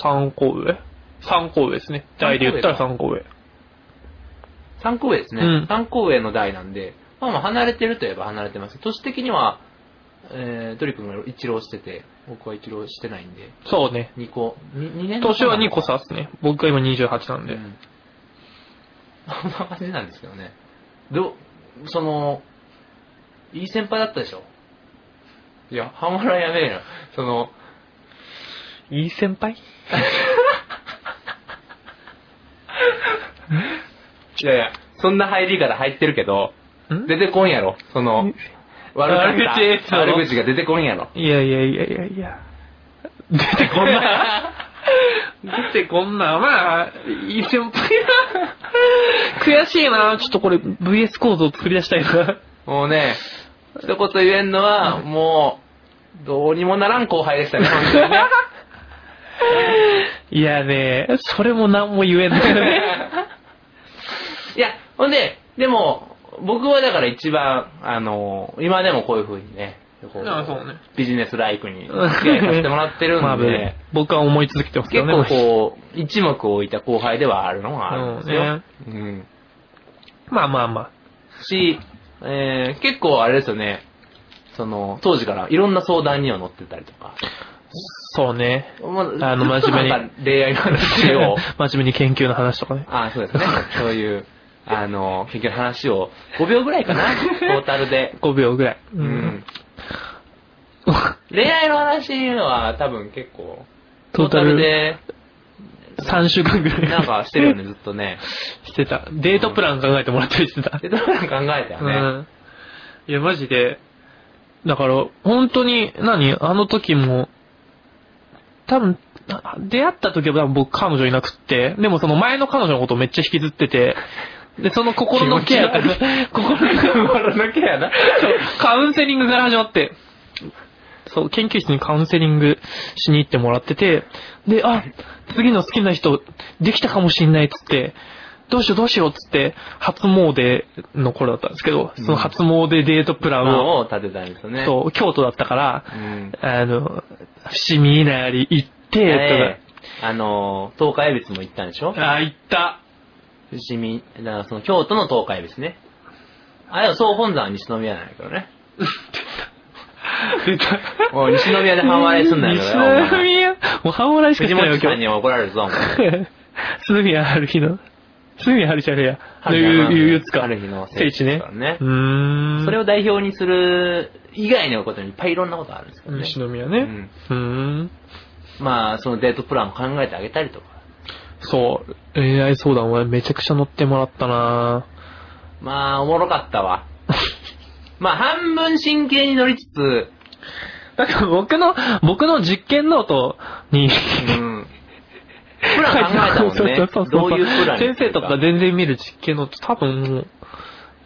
3個上 ?3 個上ですね。代で言ったら3個上。3個上ですね。うん3個上の代なんで、まあまあ離れてるといえば離れてます。年的には、えー、トリ君が一浪してて、僕は一浪してないんで、そうね。2個、2, 年の年は2個差っすね。僕が今28なんで。うん。そんな感じなんですけどね。ど、その、いい先輩だったでしょ？いや、ハマラやめえよ。その、いい先輩？[LAUGHS] いやいや、そんな入りから入ってるけど、ん？出てこんやろ。その、悪口悪口が出てこんやろ。いやいやいやいやいや。出てこんな。[LAUGHS] 出てこんな。まあ、いい先輩だ。悔しいな。ちょっとこれ VS 構造を作り出したいな。もうね、一言言えんのは、もう、どうにもならん後輩でしたね、本当にね。いやね、それも何も言えんだよね。いや、ほんで、でも、僕はだから一番、あの、今でもこういう風にね、こうあそうねビジネスライクに付き合いさせてもらってるまあんで、僕は思い続けてますけ結どね。構こう、一目置いた後輩ではあるのがあるんですよ。うんねうん。まあまあまあ。し、えー、結構あれですよね、その、当時からいろんな相談には乗ってたりとか、そうね。まあの真面目に恋愛の話を、[LAUGHS] 真面目に研究の話とかね。あそうですね。そういう、あの、結局話を5秒ぐらいかな、[LAUGHS] トータルで。5秒ぐらい。ううん。恋愛の話は多分結構、トータルで、3週間ぐらい。なんかしてるよね、ずっとね。[LAUGHS] してた。デートプラン考えてもらったりしてた。で、どうなんか考えたよね。うん。いや、マジで、だから、本当に、何？あの時も、多分、あ出会った時は多分僕彼女いなくって、でもその前の彼女のことをめっちゃ引きずってて、[LAUGHS] で、その心のケアから、心 [LAUGHS] の心のケアな。そうカウンセリングから始まって、そう、研究室にカウンセリングしに行ってもらってて、で、あ、次の好きな人できたかもしんないっつって、どうしようどうしようっつって、初詣の頃だったんですけど、その初詣デートプランを、を立てたんですよね。そう、京都だったから、うん。あの、伏見稲荷行って、ええあの、東海恵比寿も行ったんでしょ？とか、あ、行った。伏見、だからその京都の東海恵比寿ね。あれは総本山は西宮なんだけどね。出た。おい西宮で半笑いすんなよ、西宮、もう半笑いしかしてないよ、藤本さん今日。に怒られるぞ、お前。[LAUGHS] 鈴宮春日の、鈴宮春日じゃねえや。のゆゆつか。春日の聖地ね。うーん。それを代表にする以外のことにいっぱいいろんなことあるんですけどね。西宮ね。うんうーん。まあ、そのデートプランを考えてあげたりとか。そう。恋愛相談はめちゃくちゃ乗ってもらったなまあ、おもろかったわ。[LAUGHS] まあ、半分真剣に乗りつつ、だから僕の、僕の実験ノートに、うん。プラン考えたもんね。[LAUGHS] そうそうそうどういうプランに先生とか全然見る実験ノート多分もう、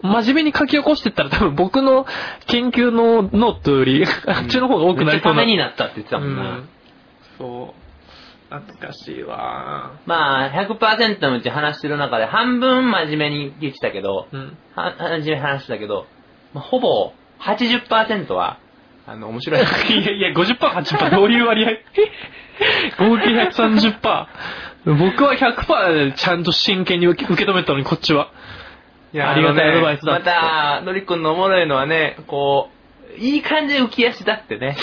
真面目に書き起こしてったら多分僕の研究のノートより、あっちの方が多くなりそうな。めっちゃためになったって言ってたもんな。うんそう。懐かしいわまあ、100%のうち話してる中で半分真面目に言ってたけど、うん。は真面目に話してたけど、まあ、ほぼ80%は、あの、面白い。い [LAUGHS] やいや、50%、80%どういう割合？[LAUGHS] 合計130%。僕は100%ちゃんと真剣に受け受け止めたのに、こっちは。いやありがたいアドバイスだまた、のりくんのおもろいのはね、こう、いい感じで浮き足だってね。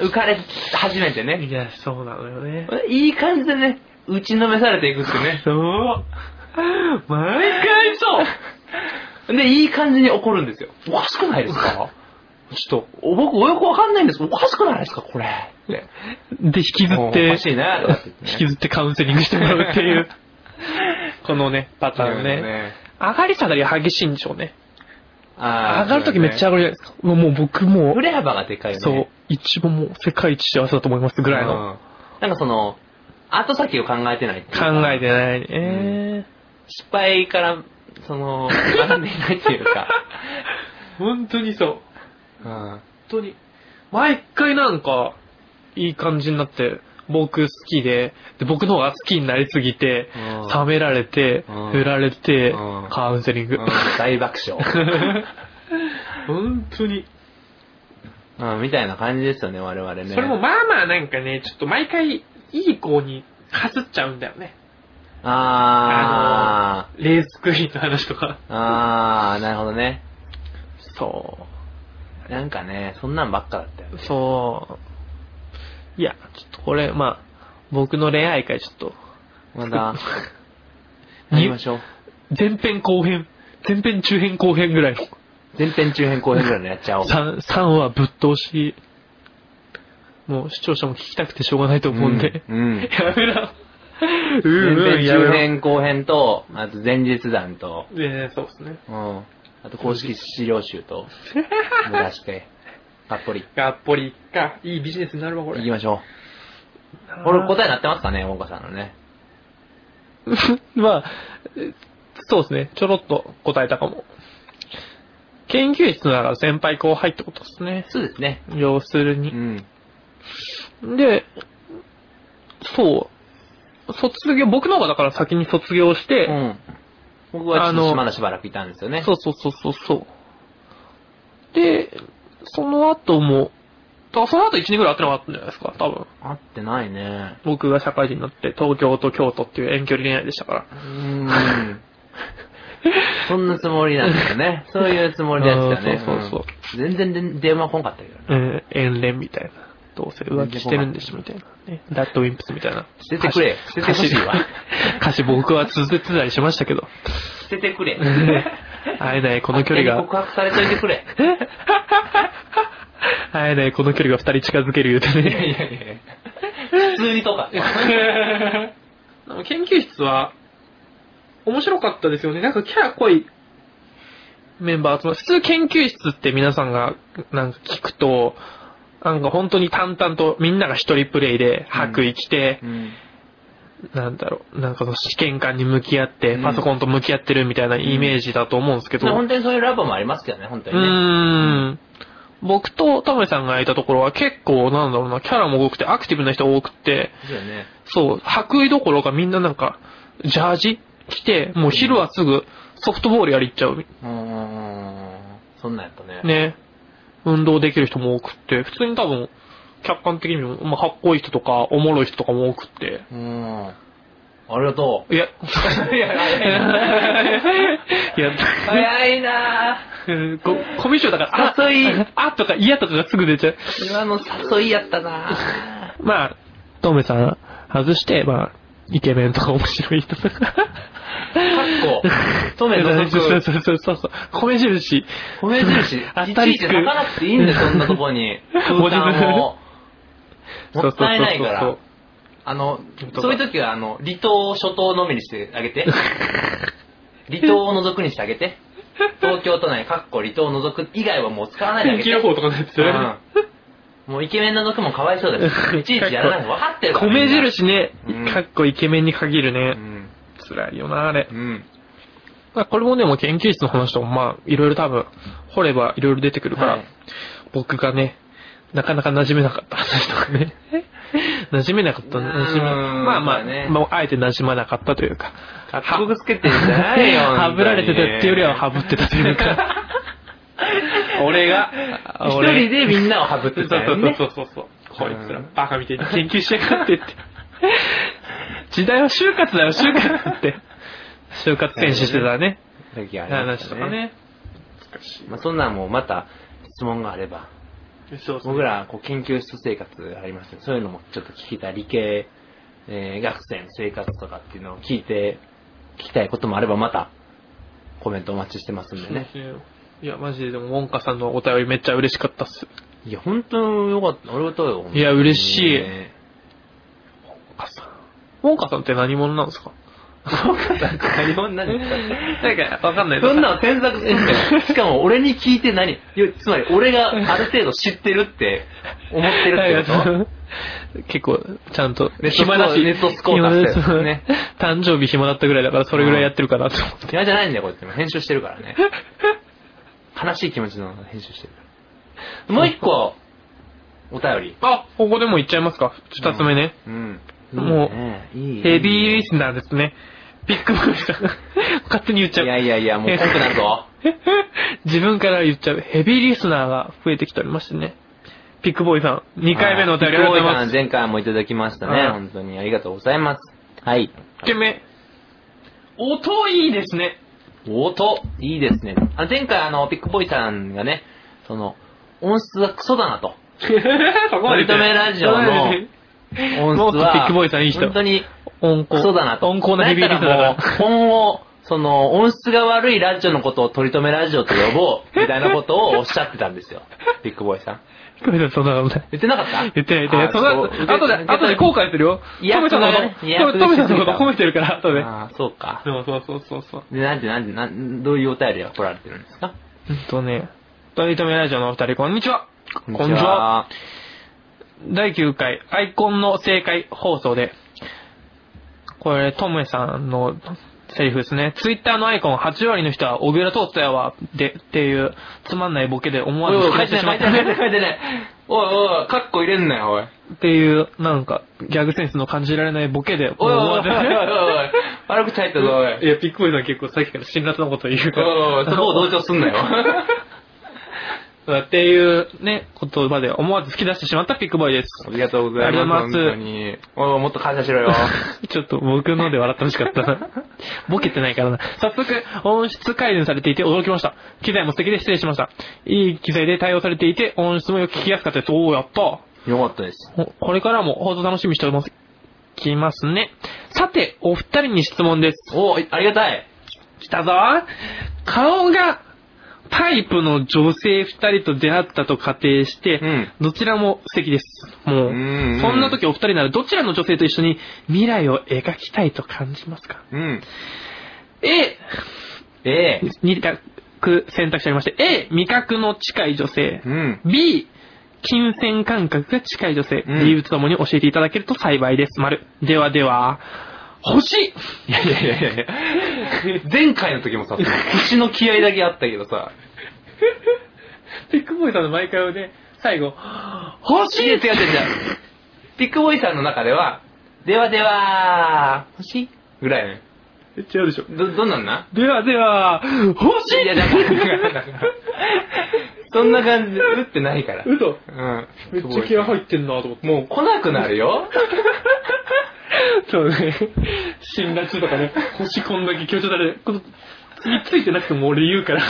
浮かれ始めてね。いや、そうなのよね。いい感じでね、打ちのめされていくってね。そう。毎回そう。で、いい感じに怒るんですよ。おかしくないですか？ちょっお僕、よくわかんないんですけど、おかしくないですか、これ？で、引きずっておか、しいね、とかって言ってね引きずってカウンセリングしてもらうっていう、[LAUGHS] このね、パターンね。ね。上がり下がり激しいんでしょうね。上がるときめっちゃ上がるじゃないですか。もうもう僕も振れ幅がでかいよね。そう、一番もう世界一幸せだと思いますぐらいの。うんなんかその、後先を考えてないって考えてないね。失敗から、その、[LAUGHS] 学んでいないっていうか。本当にそう。うん。本当に。毎回なんか、いい感じになって、僕好きで、で僕の方が好きになりすぎて、うん冷められて、うん振られてうん、カウンセリング。うん大爆笑。[LAUGHS] 本当に。うん、みたいな感じですよね、我々ね。それもまあまあなんかね、ちょっと毎回いい子にかすっちゃうんだよね。あレースクイーンの話とか。ー、あー、なるほどね。そなんかね、そんなんばっかだったよう。。そう。いや、ちょっとこれ、まあ、僕の恋愛会ちょっと、また、[LAUGHS] やりましょう。前編後編、前編中編後編ぐらいの。前編中編後編ぐらいのやっちゃおう。3、3話ぶっ通し、もう視聴者も聞きたくてしょうがないと思うんで。うんうんやめろ。う前んうん、編。中編後編と、あと前日談と、で、そうですね。うん。あと公式資料集と、も [LAUGHS] 出して、たっぷり。がっぽりか。いいビジネスになるわ、これ。行きましょう。これ答えになってますかね、大岡さんのね。[LAUGHS] まあ、えそうですね。ちょろっと答えたかも。研究室だから先輩後輩ってことですね。そうですね。要するうに。ん。で、そう。卒業、僕の方がだから先に卒業して、うん。僕はちょっとあのまだしばらくいたんですよね。そうそうそうそうそう。で、その後も、だその後1年ぐらい会ってなかったんじゃないですか、多分。合ってないね。僕が社会人になって、東京と京都っていう遠距離恋愛でしたから。うーん。[LAUGHS] そんなつもりなんですよね。そういうつもりでやってたね。う [LAUGHS] んそうそうそううん全然で電話来んかったけどね。えー、遠恋みたいな。どうせ浮気してるんでしょみたいな。ね。ラッドウィンプスみたいな。捨ててくれ。捨ててほしいわ。歌詞僕は続けてたりしましたけど。捨ててくれ。[LAUGHS] 会えないこの距離が、告白されといてくれ。[LAUGHS] 会えないこの距離が二人近づける言うていやいね。やいや普通にとか。[LAUGHS] 研究室は、面白かったですよね。なんかキャラ濃いメンバー集まる。普通研究室って皆さんがなんか聞くと、なんか本当に淡々とみんなが一人プレイで白衣着て、うん。なんだろう、なんかその試験官に向き合って、うんパソコンと向き合ってるみたいなイメージだと思うんですけど、本当にそういうラボもありますけどね、本当うにね。ーん。僕とタモリさんがいたところは結構なんだろうな、キャラも多くてアクティブな人多くて、そうよね。そう、白衣どころかみんななんか、ジャージ着て、もう昼はすぐソフトボールやり行っちゃう。うーん。そんなんやったね。ね。運動できる人も多くって、普通に多分、客観的にも、まあ、かっこいい人とか、おもろい人とかも多くって。うーん。ありがとう。いや、いや、いや、早いなうんこコミュ障だから、あ、誘いあとか嫌とかがすぐ出ちゃう。ぁ。今の誘いやったなぁ。まあ、トメさん外して、まあ、イケメンとか面白い人とか。かっこ、トメのそう服、そうそうそうそう。米印。米印、あいちいち咲かなくていいんだよ、そんなとこに。[LAUGHS] 空間を。もったいないからそうそうそうそう。あのそういう時は、あの、離島、諸島のみにしてあげて。[LAUGHS] 離島を除くにしてあげて。東京都内、かっこ離島を除く以外はもう使わないであげて。天気予報とかのやつ。うんもうイケメンの族もかわいそうだし、[LAUGHS] いちいちやらないの分かってるから。米印ねうん、かっこイケメンに限るうね。ん。辛いよな、あれう。ん。まあこれもでも研究室の話とかもまあ、いろいろ多分、掘ればいろいろ出てくるから、はい僕がね、なかなか馴染めなかった話とかね。馴染めなかった、馴染め、うんまあまあ、ねまあ、あえて馴染まなかったというか。かっこつけてんじゃないよ。[LAUGHS] はぶられてたっていうよりははぶってたというか。[LAUGHS] 俺が、一俺人でみんなをはぶってたよね。そうそうそうそう。こいつらうん、バカみたいに研究しやがってって。時代は就活だよ、就活って。就活選手してたね。時ありました話とか。ね。まあそんなんもまた質問があれば、そう僕らこう研究室生活ありますねそういうのもちょっと聞きたい理系、えー学生の生活とかっていうのを聞いて、聞きたいこともあればまたコメントお待ちしてますんでね。いや、マジででも、ウォンカさんのお便りめっちゃ嬉しかったっす。いや、本当よかった。ありがたいよ。いや嬉しいねウォンカさん。ウォンカさんって何者なんですか？何者なんですかなんか、わかんないそんなの添削すんだよ。[LAUGHS] しかも俺に聞いて何？つまり俺がある程度知ってるって思ってるってこと？結構、ちゃんと、暇だし、ネットスコーターしてるね誕生日暇だったぐらいだから、それぐらいやってるかなと思って。暇じゃないんだよ、こうやって。編集してるからね。悲しい気持ちの編集してる。もう一個、お便り。あ、ここでも言っちゃいますか二つ目ね。うん。もういいねいいヘビーリスナーですね。ビッグボーイさん。[LAUGHS] 勝手に言っちゃう。いやいやいや、もう濃くなるぞ。[LAUGHS] 自分から言っちゃう。ヘビーリスナーが増えてきておりましてね。ピックボーイさん、2回目のお便りありがとうございます。す。前回もいただきましたね。はい本当にありがとうございます。はい。1件目。音いいですね。音、いいですね。あの前回あの、ピックボーイさんがね、その、音質がクソだなと。[LAUGHS] そこまで言って取り留めラジオの音質は、ピックボーイさんいい人本当に温厚。クソだなと。温厚なヘビーリスナーだかららもう、今後、その、音質が悪いラジオのことを取り留めラジオと呼ぼう、みたいなことをおっしゃってたんですよ。[LAUGHS] ビッグボーイさん。ピックボーイさん、そんなことない。言ってなかった？言ってない言ってない。あそんな、そう後で、後で後悔するよ。いやトメさんのこと、トメさんのこと褒めてるから、後で。ああ、そうか。そうそうそうそうそう。で、なんで、なんで、なんどういうお便りが来られてるんですか？うんとね、トリートメラジオのお二人、こんにちは。ここんにちは。第9回、アイコンの正解放送で、これ、トメさんのセリフですね。ツイッターのアイコン8割の人は小倉通ったやわ、で、っていう、つまんないボケで思わず吹書いてしまった書いてない、書いてない。おいおい、カッコ入れんなよ、おい。っていう、なんか、ギャグセンスの感じられないボケでおいおいおい、おいおい、おい。悪口入ったぞ、おい。いや、ピックボーイさん結構さっきから辛辣なこと言うかおいおい、ら。そこを同調すんなよ。っていうね、言葉で思わず吹き出してしまったピックボーイです。ありがとうございありがとうございます。ます本当に。おい、もっと感謝しろよ。[LAUGHS] ちょっと僕ので笑ってほしかったな。[LAUGHS] ボケてないからな。早速、音質改善されていて驚きました。機材も素敵で失礼しました。いい機材で対応されていて、音質もよく聞きやすかったです。おー、やった。よかったです。ほこれからも放送楽しみにしております。きますね。さて、お二人に質問です。おありがたい。来たぞ顔がタイプの女性二人と出会ったと仮定して、うんどちらも素敵です。もう、うんうんそんな時お二人ならどちらの女性と一緒に未来を描きたいと感じますか？うん。?A、ええ。二択選択肢ありまして、A、味覚の近い女性。うん。B、金銭感覚が近い女性。うん理由とともに教えていただけると幸いです。丸。ではでは、星いやいやいやいや [LAUGHS] 前回の時もさ、その気合だけあったけどさ、ピックボーイさんの毎回ね、最後、星違う違う違う。ピックボーイさんの中では、ではでは、星？ぐらいね。違うでしょ。ど、どんなんな？ではでは、星？いや、だから、だからそんな感じで打ってないから。嘘うん。めっちゃ気合入ってんなと思って。もう来なくなるよ。[LAUGHS] そうね。辛辣とかね、星こんだけ強調されて、この次ついてなくても俺言うから。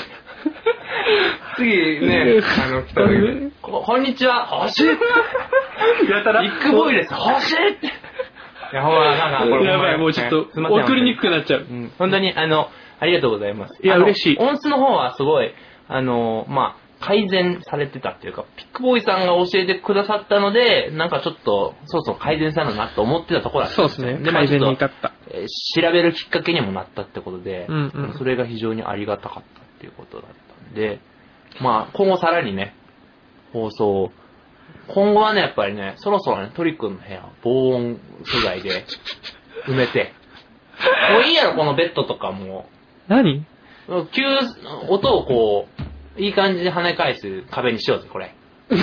次ね、あの、来た時、こ [LAUGHS] こんにちは、星ビやたら。ッグボーイです、星って。いや、ほら、なんか、これ、やばい、もうちょっとすいません送りにくくなっちゃう。うん本当に、あの、ありがとうございます。いやあの嬉しい音質の方はすごい、あの、まあ、改善されてたっていうか、ピックボーイさんが教えてくださったので、なんかちょっと、そうそう改善されるなと思ってたところだったんそうですね。で、まあ改善に至った。えー調べるきっかけにもなったってことで、うんうんそれが非常にありがたかったっていうことだったんで、まあ、今後さらにね、放送を今後はね、やっぱりね、そろそろね、トリ君の部屋を防音素材で埋めて、もういいやろ、このベッドとかも。何？急、音をこう、いい感じで跳ね返す壁にしようぜ、これ。[LAUGHS] こ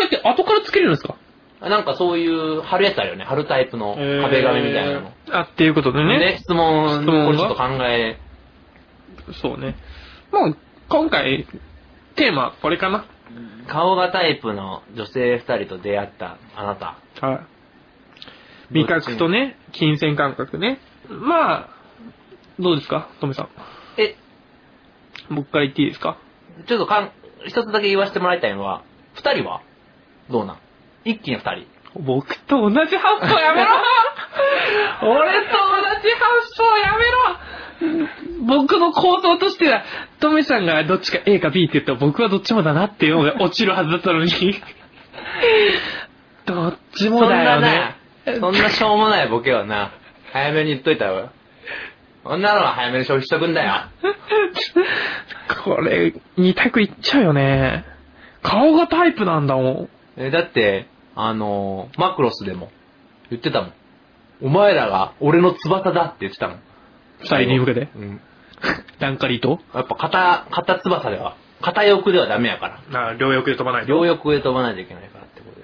れって後からつけれるんですか？なんかそういう貼るやつあるよね。貼るタイプの壁紙みたいなの。あ、っていうことでね。ね、質問、質問がこれちょっと考え、そうね。もう、今回、テーマ、これかな。顔がタイプの女性二人と出会ったあなた。はい。味覚とね、金銭感覚ね。まあ、どうですかトメさん？え、僕から言っていいですか？ちょっとかん、一つだけ言わせてもらいたいのは、二人は？どうなん？一気に二人。僕と同じ発想やめろ [LAUGHS] 俺と同じ発想やめろ僕の構想としては、トメさんがどっちか A か B って言ったら僕はどっちもだなっていうのが落ちるはずだったのに。[LAUGHS] どっちもだよね。、そんなしょうもないボケはな、早めに言っといたわよ。そんなのは早めに消費しとくんだよ。[LAUGHS] これ、二択いっちゃうよね。顔がタイプなんだもん。えだって、あのーマクロスでも言ってたもん。お前らが俺の翼だって言ってたもん。二人に向けて？うん。ダンカリと？やっぱ片、片翼では、片翼ではダメやから。あ両翼で飛ばない両翼で飛ばないといけないからってことで。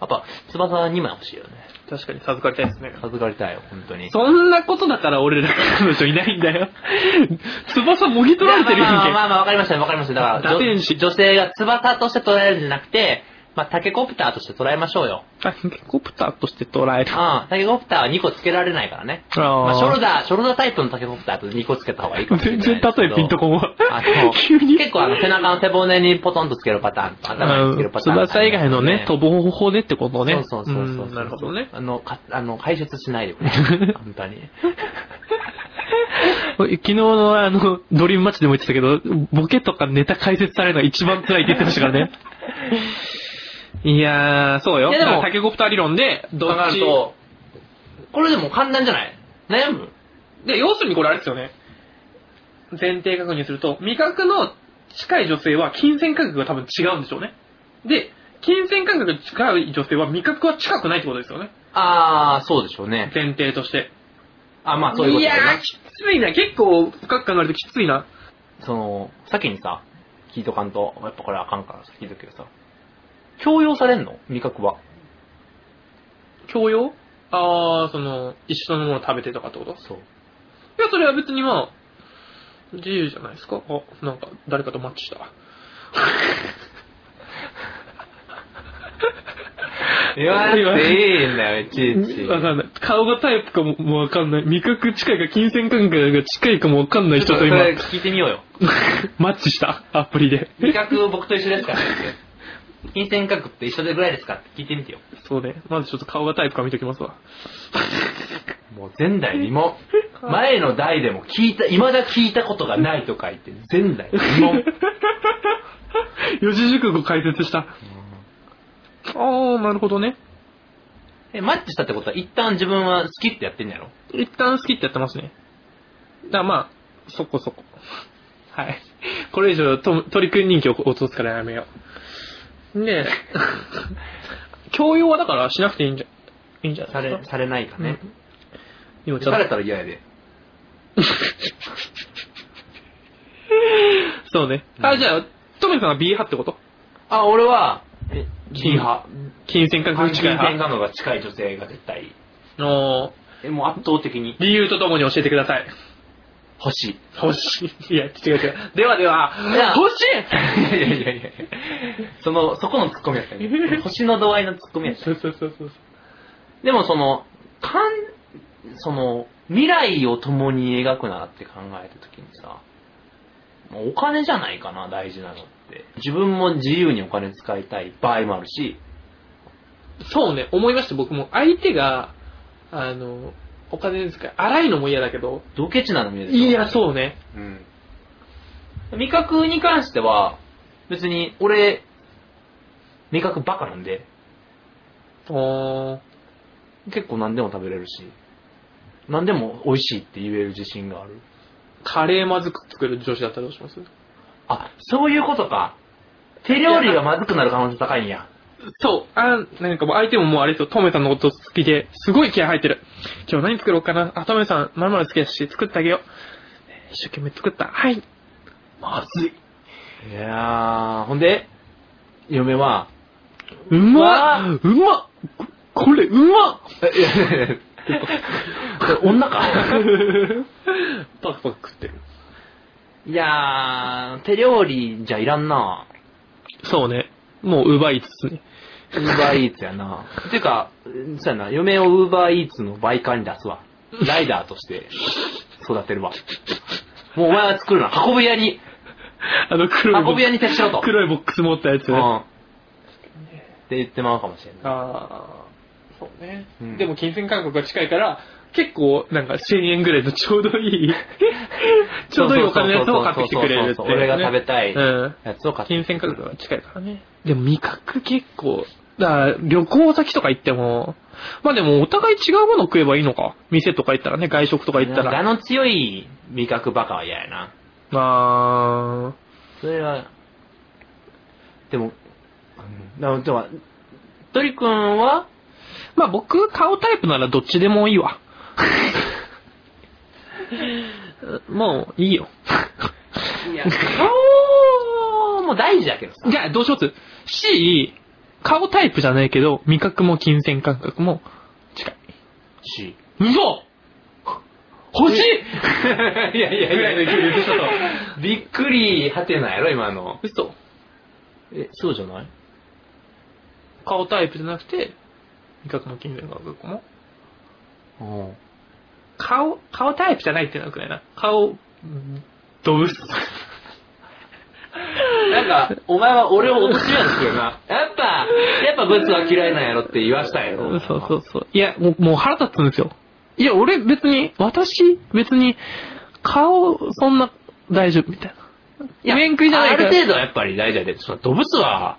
やっぱ、翼2枚欲しいよね。確かに授かりたいですね。授かりたいよ、本当に。そんなことだから俺ら彼女いないんだよ。[LAUGHS] 翼もぎ取られてるいやまあまあやまあまあわかりましたわかりました。だから、女女性が翼として捉えるんじゃなくて、まあタケコプターとして捉えましょうよ。タケコプターとして捉える。ああ、タケコプターは2個つけられないからね。あーまあショルダー、ショルダータイプのタケコプターと2個つけた方がいいかもしれない全然例えピンとこんわあの、[LAUGHS] 急に結構あの背中の背骨にポトンとつけるパターンと頭につけるパターン、翼以外のね、飛ぶ方法でってことね。そうそうそうそう。んなるほどね。あの、か、あの、解説しないでくれ。[LAUGHS] 本当に。昨日のあの、ドリームマッチでも言ってたけど、ボケとかネタ解説されるのが一番辛いって言ってましたからね。[LAUGHS] いやー、そうよ。いやでもだからタケコプター理論で、ど考っると、これでも簡単じゃない？悩む？で、要するにこれあれですよね。前提確認すると、味覚の近い女性は金銭感覚が多分違うんでしょうね。で、金銭感覚が近い女性は味覚は近くないってことですよね。あー、そうでしょうね。前提として。あ、まあそういうことだよやー、きついな。結構深く考えるときついな。その、先にさ、聞いとかんと、やっぱこれあかんからさ、聞いとくけどさ、強要されんの？味覚は。教養あー、その、一緒のもの食べてとかってこと？いそう。や、それは別にまあ、自由じゃないですか？あ、なんか、誰かとマッチした。[LAUGHS] 言わなくていいんだよ、いちいち。わかんない。顔がタイプかももわかんない。味覚近いか金銭感覚が近いかもわかんない人と今そ、れ聞いてみようよ。[LAUGHS] マッチした？アプリで。味覚僕と一緒ですから、金銭価格って一緒でぐらいですか？って聞いてみてよ。そうね。まずちょっと顔がタイプか見ときますわ。もう前代未聞。[LAUGHS] 前の代でも聞いた、未だ聞いたことがないと書いて、前代未聞。[LAUGHS] 四字熟語解説した。あー、なるほどね。え、マッチしたってことは一旦自分は好きってやってんやろ？一旦好きってやってますね。だからまあ、そこそこ。はい。これ以上と鳥くん人気を落とすからやめよう。で、[LAUGHS] 教養はだからしなくていいんじゃ、いいんじゃされ、ないですか？されないかね。うん今ちょっとされたら嫌やで。[LAUGHS] そうね。あ、じゃあ、トメさんは B 派ってこと？あ、俺は、え、金 B 派。金銭感覚金近い派？銭感覚が近い女性が絶対。のえ、もう圧倒的に理由とともに教えてください。欲しい。欲しい。いや、違う違う。ではでは、欲しいいやいやいやいやその、そこのツッコミやったね。[LAUGHS] 星の度合いのツッコミやった。そうそうそうそう。でもその、かん、その、未来を共に描くならって考えたときにさ、お金じゃないかな、大事なのって。自分も自由にお金使いたい場合もあるし、そうね、思いました、僕も。相手が、あの、お金遣い、荒いのも嫌だけど、ドケチなのも嫌でしょいや、そうね。うん。味覚に関しては、別に、俺、味覚バカなんで、おー結構何でも食べれるし、何でも美味しいって言える自信がある。カレーまずく作る女子だったらどうします？あ、そういうことか。手料理がまずくなる可能性高いんや。そう。あ、なんかもう相手ももうあれですよ、トメさんのこと好きで、すごい気合入ってる。今日何作ろうかな？あ、トメさん、まるまる好きだし、作ってあげよう。一生懸命作った。はい。まずい。いやー、ほんで、嫁は、うまっうまっここれ、うまっ女かパクパク食ってる。いやー、手料理じゃいらんなそうね。もう、奪いつつね。ウーバーイーツやな。てか、そうやな、嫁をウーバーイーツの売価に出すわ。ライダーとして育てるわ。もうお前は作るな。運ぶ屋に、あの黒い運ぶ屋に徹しろと。黒いボックス持ったやつ。うん。あって言ってまうかもしれない。あー、そうね、うんでも金銭感覚が近いから、結構、なんか1000円ぐらいのちょうどいい、[LAUGHS] ちょうどいいお金のやつを買ってきてくれるってね、俺が食べたいうん。やつを買って金銭価格が近いからね。でも味覚結構、だから旅行先とか行っても、まあでもお互い違うもの食えばいいのか。店とか行ったらね、外食とか行ったら。我の強い味覚バカは嫌やな。まあ、それは、でも、うん、でも、でも鳥くんは？まあ僕、顔タイプならどっちでもいいわ。[LAUGHS] もういいよ。いや、顔も大事だけどさ。じゃあどうします ?C、顔タイプじゃないけど、味覚も金銭感覚も近い。し。嘘欲しい [LAUGHS] いやいやいの勢いで言っと。びっくりはてなやろ、今の。嘘え、そうじゃない？顔タイプじゃなくて、味覚も金銭感覚も。うん。顔、顔タイプじゃないっていうのはくらいな。顔、うん動物。[LAUGHS] なんか、お前は俺を落としようとするよな。やっぱ、やっぱブツは嫌いなんやろって言わしたんやろ。そうそうそう。いや、もうもう腹立つんですよ。いや、俺別に、私、別に、顔、そんな、大丈夫みたいな。いや、面食いじゃないある程度はやっぱり大事だで、その動物は、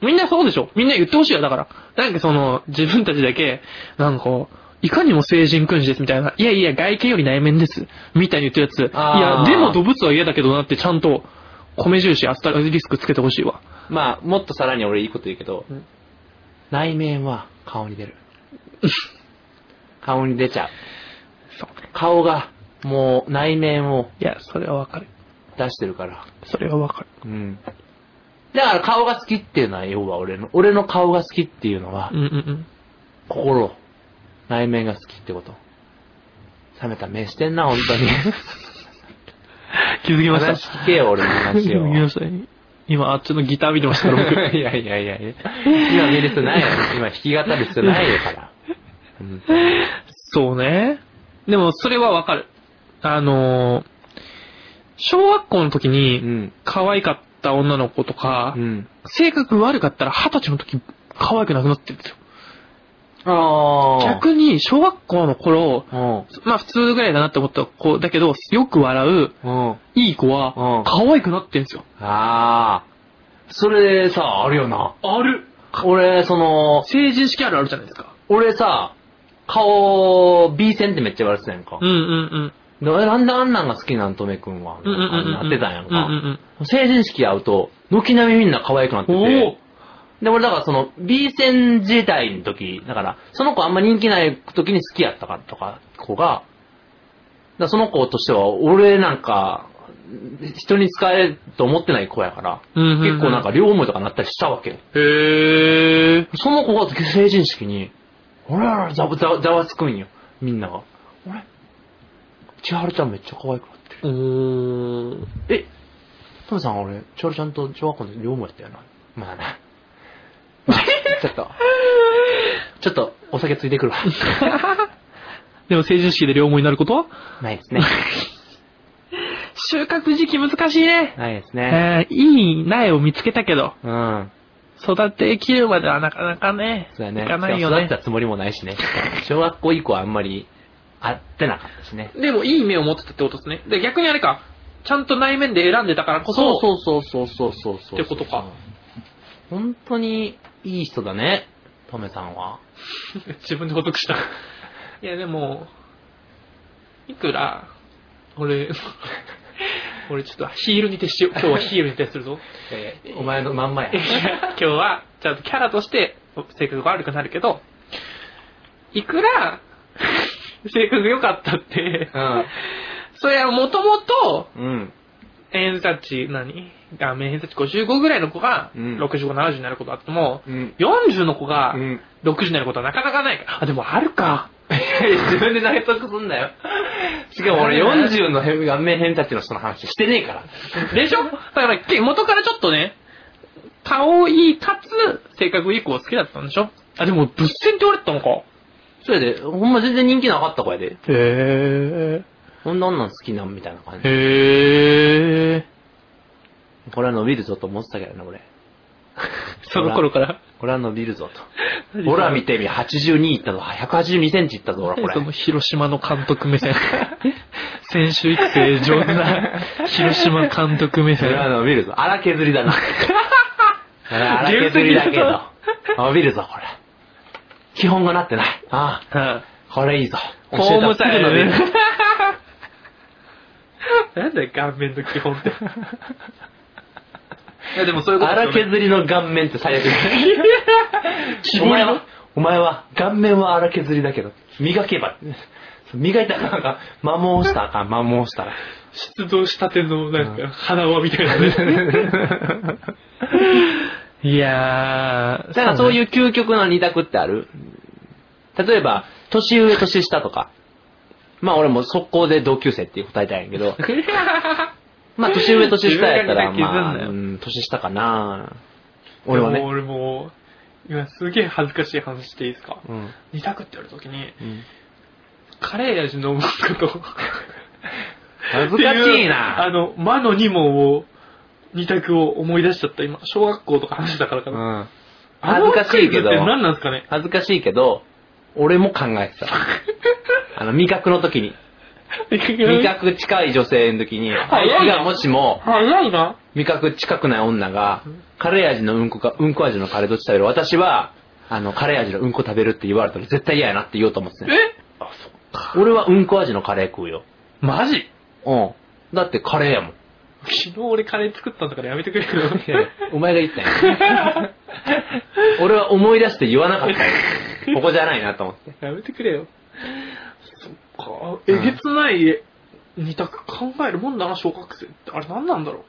みんなそうでしょみんな言ってほしいよ、だから。なんかその、自分たちだけ、なんかこう、いかにも成人君子ですみたいな。いやいや、外見より内面です。みたいに言ってるやつ。いや、でも動物は嫌だけどなってちゃんと、米印、アスタリスクつけてほしいわ。まあ、もっとさらに俺いいこと言うけど、うん内面は顔に出る。[LAUGHS] 顔に出ちゃう。そうね。顔が、もう内面をいや、それはわかる。出してるから。それはわかる。うん。だから顔が好きっていうのは、要は俺の、俺の顔が好きっていうのは、うんうんうん。心、内面が好きってこと。冷めた目してんな、本当に。[LAUGHS] 気づきました。話聞けよ、俺の気話を。[LAUGHS] づきました。今、あっちのギター見てましたから、僕。[LAUGHS] いやいやいやいや。今見る必要ないよ。今弾き語る必要ないよから。うんそうね。でも、それはわかる。あのー小学校の時うに、ん。可愛かった女の子とか、うん。性格悪かったら二十歳の時、可愛くなくなってるんですよ。ああ。逆に、小学校の頃、うん。まあ普通ぐらいだなって思った子だけど、よく笑う、うん。いい子はうん、可愛くなってんですよ。ああ。それさ、あるよな。ある俺、その、成人式あるあるじゃないですか。俺さ、顔、B 線ってめっちゃ言われてたやんかう。んうんうん。なんであんなんが好きなん？とめくんは。なってたんやんうんか。うん成人式会うと、軒並みみんな可愛くなってて。で、俺だからその B 線時代の時、だから、その子あんま人気ない時に好きやったかとか、子が、だその子としては、俺なんか、人に使えると思ってない子やから、うんうんうん結構なんか両思いとかなったりしたわけよ。へー。その子が成人式に、俺らざわざわざわつくんよ、みんなが。俺、千春ちゃんめっちゃ可愛くなってる。うーん。え、トムさん俺、千春ちゃんと小学校の時両思いやったよな。まあな。まあ、ちょっと、ちょっとお酒ついてくるわ。[LAUGHS] でも成人式で両思いになること？はないですね。[LAUGHS] 収穫時期難しいね。ないですね。えー、いい苗を見つけたけど、うん。育てきるまではなかなかね、そうだね。いかないよね育て。たつもりもないしね。[LAUGHS] 小学校以降はあんまり会ってなかったしね。でもいい目を持ってたってことですね。で、逆にあれか、ちゃんと内面で選んでたからこそ、そうそうそうそうそうそう。ってことか。本当にいい人だね、トメさんは。[LAUGHS] 自分で補足した。いや、でも、いくら、俺、[LAUGHS] 俺ちょっとヒールに徹しよう。今日はヒールに徹するぞ。[LAUGHS] えーお前のまんまや。今日は、ちゃんとキャラとして性格が悪くなるけど、いくら、性格良かったって、それはもともと、うん。うん。偏差値何、画面偏差値55ぐらいの子が、うん65、70になることあっても、うん。40の子がうん。60になることはなかなかないから。あ、でもあるか。自分で納得すんなよ。[LAUGHS] しかも俺40の顔面偏差値の人の話してねえから。でしょ？だから、け元からちょっとね、顔いいかつ、性格いい子を好きだったんでしょ？あ、でも、物戦って言われてたのか。それで、ほんま全然人気なかった子やで。へこんな女好きなんみたいな感ー。じ。へー。これは伸びるぞと思ってたけどね、俺。[LAUGHS] その頃から？俺は伸びるぞと。俺は見てみ、82いったぞ。182センチいったぞ、俺はこそのれ。広島の監督目線。[LAUGHS] 選手育成上手な [LAUGHS] 広島監督目俺は線。伸びるぞ。荒削りだな。荒削りだけど。伸びるぞ、これ。基本がなってない。ああ、はこれいいぞ。教えたらすぐ伸びる。なんだよ、顔面の基本って。[LAUGHS] いや、でもそういうこと荒削りの顔面って最悪だ。希 [LAUGHS] お前は、お前は、顔面は荒削りだけど、磨けば。磨いたらなんか、摩耗したらあかん、摩耗したら。出動したての、なんか、花輪みたいなね。[LAUGHS] いやー、だからそういうう究極の二択ってある？例えば、年上、年下とか。まあ俺も速攻で同級生って答えたいんやけど、[LAUGHS] まあ年上、年下やったら、まあ、ねうん年下かな俺はね。俺も、今すげえ恥ずかしい話していいですか？うん。二択って言われた時に、うんカレー味の息子と、恥ずかしいなあの、魔の二問を、二択を思い出しちゃった今。小学校とか話したからかうな。ん。恥ずかしいけど何なんですかね？恥ずかしいけど、俺も考えてた。[LAUGHS] あの、味覚の時に。味覚近い女性の時に、あいつがもしも、早いな。味覚近くない女が、カレー味のうんこか、うんこ味のカレーどっち食べる？私は、あの、カレー味のうんこ食べるって言われたら絶対嫌やなって言おうと思ってたね。え？あ、そっか。俺はうんこ味のカレー食うよ。マジ？うん。だってカレーやもん。昨日俺カレー作ったんだからやめてくれよ。お前が言ったんや。俺は思い出して言わなかったよ。ここじゃないなと思って。やめてくれよ。そっか。えげつない二択考えるもんだな、小学生って。あれ何なんだろ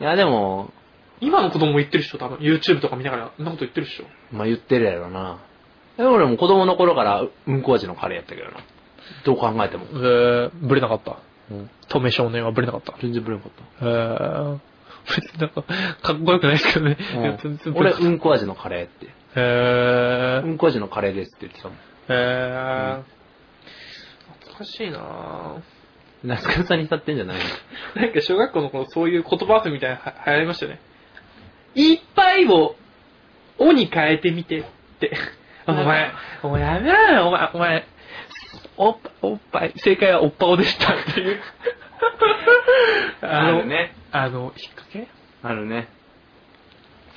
う。いや、でも、今の子供言ってるっしょ、多分。YouTube とか見ながら、そんなこと言ってるっしょ。まあ言ってるやろな。でも俺も子供の頃からうんこ味のカレーやったけどな。どう考えても。えー、ブレなかった？うん。止め少年はブレなかった。全然ブレなかっえー、別になんか、かっこよくないですけどね。いやた。全然俺、うんこ味のカレーって。えー、うんこ味のカレーですって言ってたもん。えー、懐かしいなぁ。懐かしさに浸ってんじゃないの？なんか小学校の頃そういう言葉遊びみたいな流行りましたよね。いっぱいを、おに変えてみてって。[LAUGHS] お前、お前やめろよ、お前、お前、おっぱ、おっぱい、正解はおっぱおでしたっていう。[LAUGHS] あるね。あの、引っ掛け？あるね。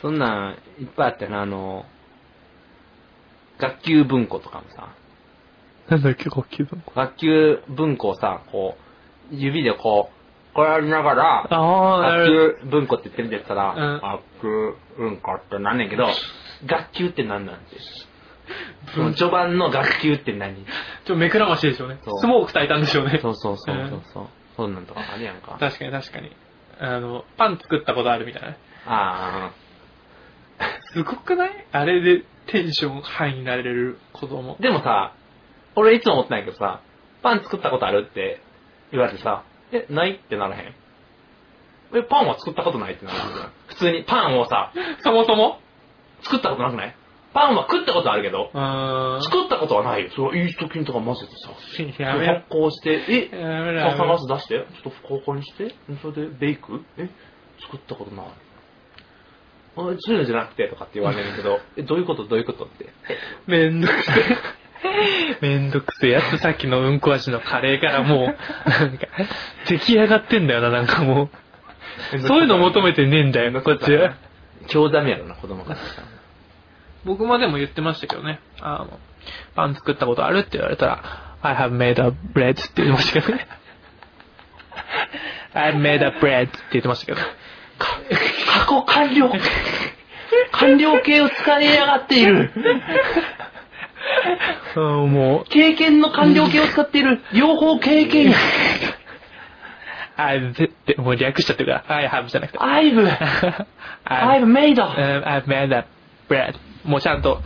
そんなん、いっぱいあったよな、あの、学級文庫とかもさ、なんだっけ、学級文庫？学級文庫をさ、こう、指でこう、これやりながら、学級文庫って言ってるんだったら、うん学級文庫ってなんねんけど、学級って何なんて。[LAUGHS] その序盤の学級って何？ちょっと目くらましいでしょうねそう。スモーク焚いたんでしょうね。そうそうそううんそうそう。そんなんとかあるやんか。確かに確かに。あの、パン作ったことあるみたいなね。あすごくない？あれでテンションハイになれる子供あ。。でもさ、俺いつも思ってないけどさ、パン作ったことあるって言われてさ、え、ないってならへん？え、パンは作ったことないってなるじゃん。普通にパンをさ、[LAUGHS] そもそも？作ったことなくない？パンは食ったことあるけど。作ったことはないよ。それイースト菌とか混ぜてさ、発。酵して、え？炭酸ガス出して、ちょっとふかふかにして、それでベイク？え、作ったことない。あそういうのじゃなくてとかって言われるけど、[LAUGHS] え、どういうこと？どういうことって？めんどくせえ。[LAUGHS] めんどくせえやつさっきのうんこ味のカレーからもう、なんか、出来上がってんだよな、なんかもう。そういうの求めてねえんだよ、こっちは。興ざめやろな、子供から。僕もでも言ってましたけどね。あの、パン作ったことあるって言われたら、I have made a bread って言ってましたけどね。[LAUGHS] I made a bread って言ってましたけど。過去完了完了形を使いやがっているうんもう、経験の完了形を使っている両方経験や I've って、もう略しちゃってるから、I have じゃなくて。I've, [LAUGHS] I've, made a um, I've made a bread. もうちゃんと、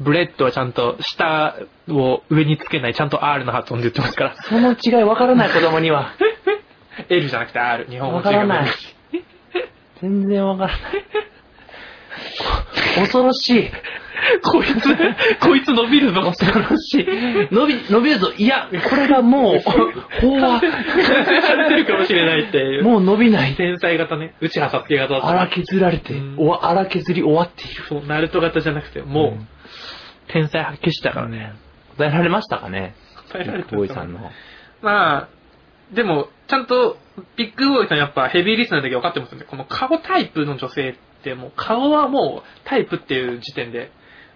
bread はちゃんと舌を上につけない、ちゃんと R の発音で言ってますから。その違いわからない子供には。[LAUGHS] L じゃなくて R。日本語わからない。全然わからない。恐ろしい。[LAUGHS] こいつ、こいつ伸びるぞ。恐ろしい。伸び、伸びるぞ。いや、これがもう、法は、されてるかもしれないっていう。もう伸びない。天才型ね。うちはサスケ型だった荒削られてうん、おわ荒削り終わっている。そう、ナルト型じゃなくて、もう、うん天才発揮したからね。答えられましたかね？答えられたボーイさんの。まあ、でも、ちゃんと、ビッグボーイさんやっぱヘビーリスナーだけ分かってますよね。この顔タイプの女性って、もう顔はもうタイプっていう時点で、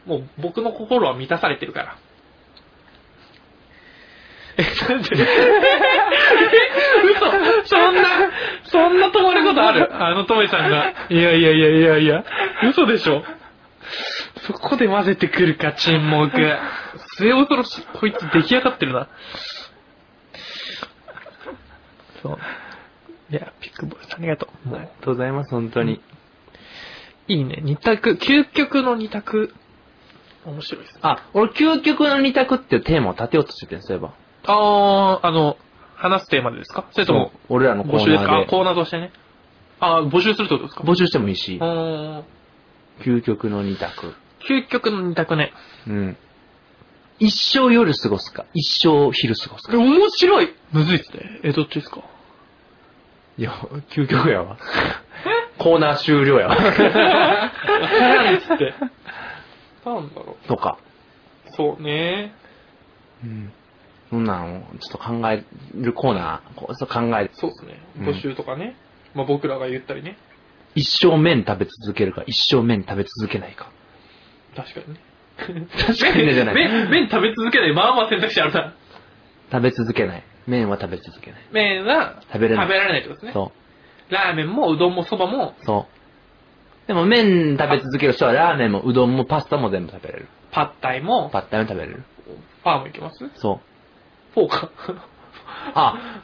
もう僕の心は満たされてるから。え、なんで？[LAUGHS] 嘘そんな、そんな止まることある？あのトモイさんが。いやいやいやいやいや、嘘でしょ？そこで混ぜてくるか、沈黙。末恐ろしい。こいつ出来上がってるな。そう。いや、ピックボーイさんありがとうありがとうございます、本当に。いいね。二択、究極の二択。面白いですね。あ、俺、究極の二択っていうテーマを立てようとしててん、そういえば。あー、あの、話すテーマでですか？それとも、俺らのコ募集ですかーナーで。コーナーとしてね？あー、募集するってことですか？募集してもいいしう、ーん。究極の二択。究極の二択ね。うん。一生夜過ごすか、一生昼過ごすか？面白いむずいっすね。え、どっちですか？いや、究極やわ。コーナー終了やわ。っつって。なんだろとか。う。そうね。うん。そんなんをちょっと考えるコーナー、こうそう考え、そうですね。うん募集とかね。まあ僕らが言ったりね。一生麺食べ続けるか、一生麺食べ続けないか。確かにね。確かにねじゃない麺、麺食べ続けない。まあまあ選択肢あるな。食べ続けない。麺は食べ続けない。麺は食べれない食べられないってことですね。そラーメンもうどんもそばもう。そう。でも麺食べ続ける人はラーメンもうどんもパスタも全部食べれる。パッタイも？パッタイも食べれる。パーもいけます？そう。フォー？か。あ、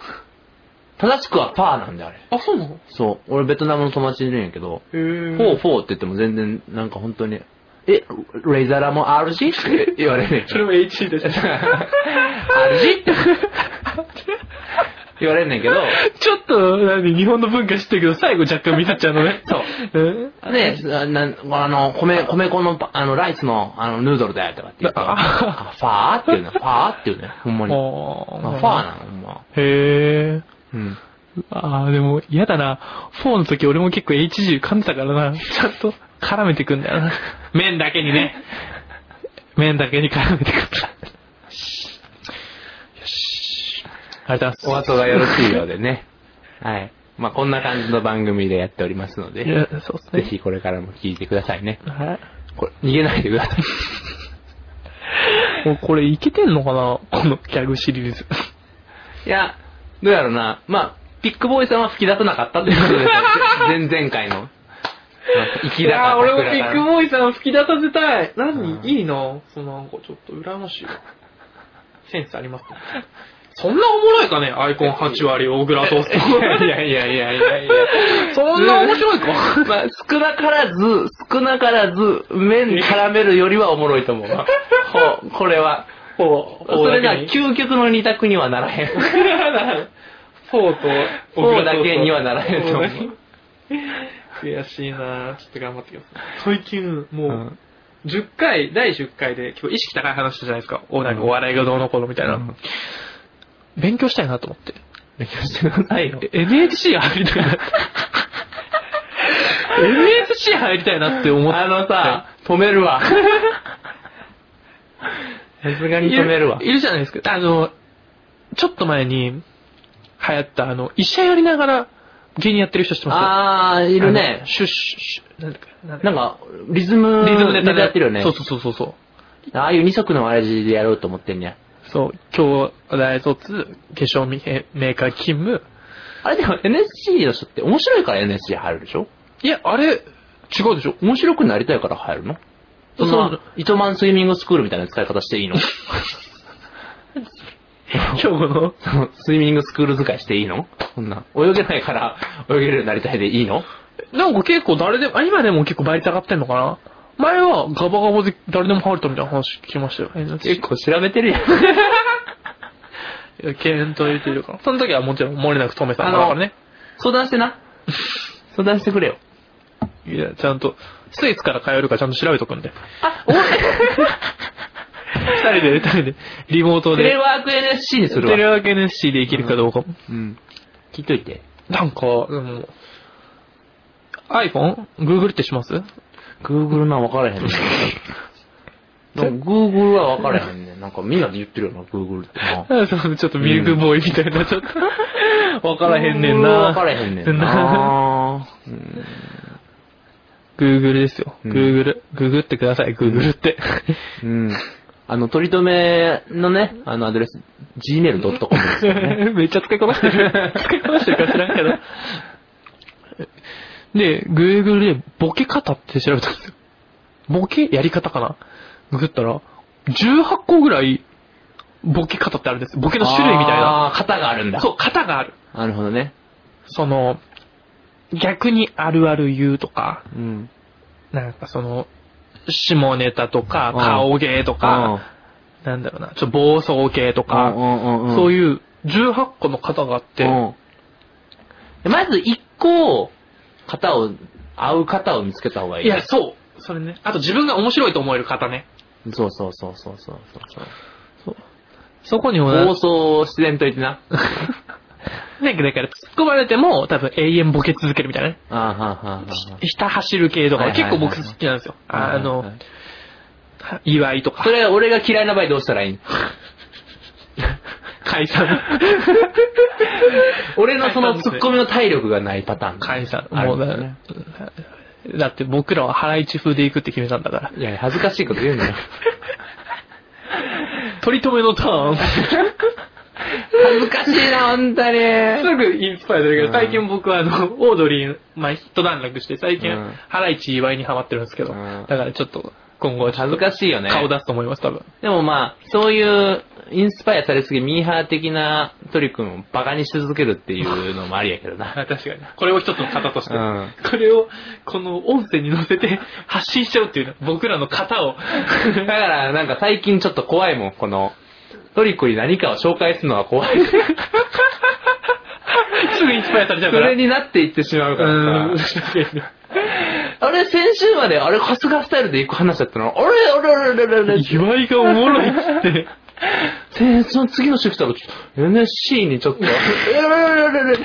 正しくはパーなんだよ、あれ。あ、そうなの？そう。俺ベトナムの友達いるんやけど、フォーフォーって言っても全然なんか本当に、え、レイザラも RG? って言われるんやそれも HC でしょ。[LAUGHS] RG? って [LAUGHS] 言われるんだけど、[LAUGHS] ちょっと、何、日本の文化知ってるけど、最後若干見せちゃうのね。[LAUGHS] そう。うん。ね、あなあの、米、米粉のパ、あの、ライスの、あの、ヌードルだよとかって言うと、ああ [LAUGHS] ファーって言うね。ファーって言うね。ほんまに。ああファーなの、ほんま。へえ。うん。ああ、でも嫌だな。4の時俺も結構 HG 噛んでたからな。ちゃんと絡めてくんだよな。麺だけにね。麺だけに絡めてくんだ。よし。ありがとうおござい後がよろしいようでね。はい。まあ、こんな感じの番組でやっておりますので。ぜひこれからも聞いてくださいね。はい。これ、逃げないでください。[LAUGHS] もうこれいけてんのかな？このギャグシリーズ。いや、どうやろうな。まあ、ピックボーイさんは吹き出さなかったっていうことですよ。[LAUGHS] 前々回の。いや俺もビッグーボーイさんを吹き出させたい。何、うんいいなそのなんかちょっと羨ましいわ。センスありますね。そんなおもろいかね？アイコン8割大倉トースト。いやいやいやいやいやいや。そんな面白いか [LAUGHS] まあ、少なからず、少なからず、麺絡めるよりはおもろいと思うわ。[LAUGHS] ほう、これは。ほう、それな、フ究極の二択にはならへん。[LAUGHS] ォーとフォーだけにはならへんと思う。悔しいなちょっと頑張ってきます。最近、もう、うん10回、第10回で結構意識高い話したじゃないですか。おなんかお笑いがどうのこうのみたいな。うん勉強したいなと思って。勉強してくださいよ。え NHC 入りたいな。NHC 入りたいなって思って。あのさ、止めるわ。さすがに止めるわい。るじゃないですか。あの、ちょっと前に流行った、あの、医者やりながら芸人やってる人知ってます？あー、いいるね。シュッシュッシュ、なんだっけ、なんだっなんか、リズム、けリズムネタでやってるよね。そうそうそうそうそう。ああいう二足のわらじでやろうと思ってんねや。そう、兄弟卒、化粧メーカー勤務。あれでも NSC の人って面白いから NSC 入るでしょ？いや、あれ、違うでしょ。面白くなりたいから入るの？そん。そうな、糸満スイミングスクールみたいな使い方していいの？[LAUGHS] 今日のその？スイミングスクール使いしていいの？そんな。泳げないから泳げるようになりたいでいいの？なんか結構誰でも、あ、今でも結構倍率上がってんのかな？前はガバガバで誰でも入れたみたいな話聞きましたよ。結構調べてるやん。[LAUGHS] いや検討入れてるから。その時はもちろん漏れなく止めさんだからね。相談してな。[LAUGHS] 相談してくれよ。いや、ちゃんと、スイスから通えるかちゃんと調べとくんで。あ、俺、二人で、二人で、リモートで。テレワーク NSC にするわ。テレワーク NSC できるかどうかも。うん。聞いといて。なんか、でも、iPhone? Google ってします？Google な、分からへんねん。なんか Google は分からへんねん。[LAUGHS] なんかみんなで言ってるよな、Google って [LAUGHS] な。ちょっとミルクボーイみたいな、ちょっと、わからへんねん Google は分な。からへんねんな。うん [LAUGHS] Google ですよ。うん Google。ググってください、Google って。うん。あの、取り留めのね、あのアドレス、gmail.com ですよね。めっちゃ使いこなしてる。使いこなしてるか知らんけど。で、Google でボケ方って調べたんですよ。ボケやり方かな？ググったら、18個ぐらいボケ方ってあるんですよ。ボケの種類みたいな。あー型があるんだ。そう、型がある。なるほどね。その、逆にあるある言うとか、うん。なんかその、下ネタとか、うん顔芸とか、なんだろうな、ちょっと暴走系とか、そういいう18個の型があって、うん。まず一個、型を、合う型を見つけた方がいい。いや、そう。それね。あと自分が面白いと思える型ね。そうそうそうそうそうそう。そう。そこにも放送自然と言ってな。[LAUGHS] なんかだから突っ込まれても多分永遠ボケ続けるみたいなね。あーはーはーはーはーひた走る系とかはいはいはい結構僕好きなんですよ。あはいはいのはい、祝いとかそ。れ、俺が嫌いな場合どうしたらいい [LAUGHS] 解散。[LAUGHS] 俺のそのツッコミの体力がないパターン。解散。もうだ、ねだって僕らはハライチ風で行くって決めたんだから。いや、恥ずかしいこと言うのよ。[LAUGHS] 取り留めのターン。恥ずかしいな、本当に。すぐインスパイアされるけど、うん最近僕はあの、オードリー、まあ、ヒット段落して、最近うん、ハライチ祝いにハマってるんですけど、うんだからちょっと、今後恥ずかしいよね。顔出すと思います、多分。でもまあ、そういう、インスパイアされすぎ、ミーハー的なトリ君をバカにし続けるっていうのもありやけどな。あ [LAUGHS] 確かに。これを一つの型として。うんこれを、この音声に乗せて発信しちゃうっていうね、僕らの型を。[LAUGHS] だから、なんか最近ちょっと怖いもん、この、トリコに何かを紹介するのは怖い。[LAUGHS] すぐインスパイアされちゃうから。それになっていってしまうかうん、らさ。あれ、先週まで、あれ、春日スタイルで行く話だったの？あれ、あれ、あれ、あれ、あれ、祝いがおもろいっつって。で、その次の週来たら、ちょっと NSC にちょっと、あれ、あれ、あれ、あれ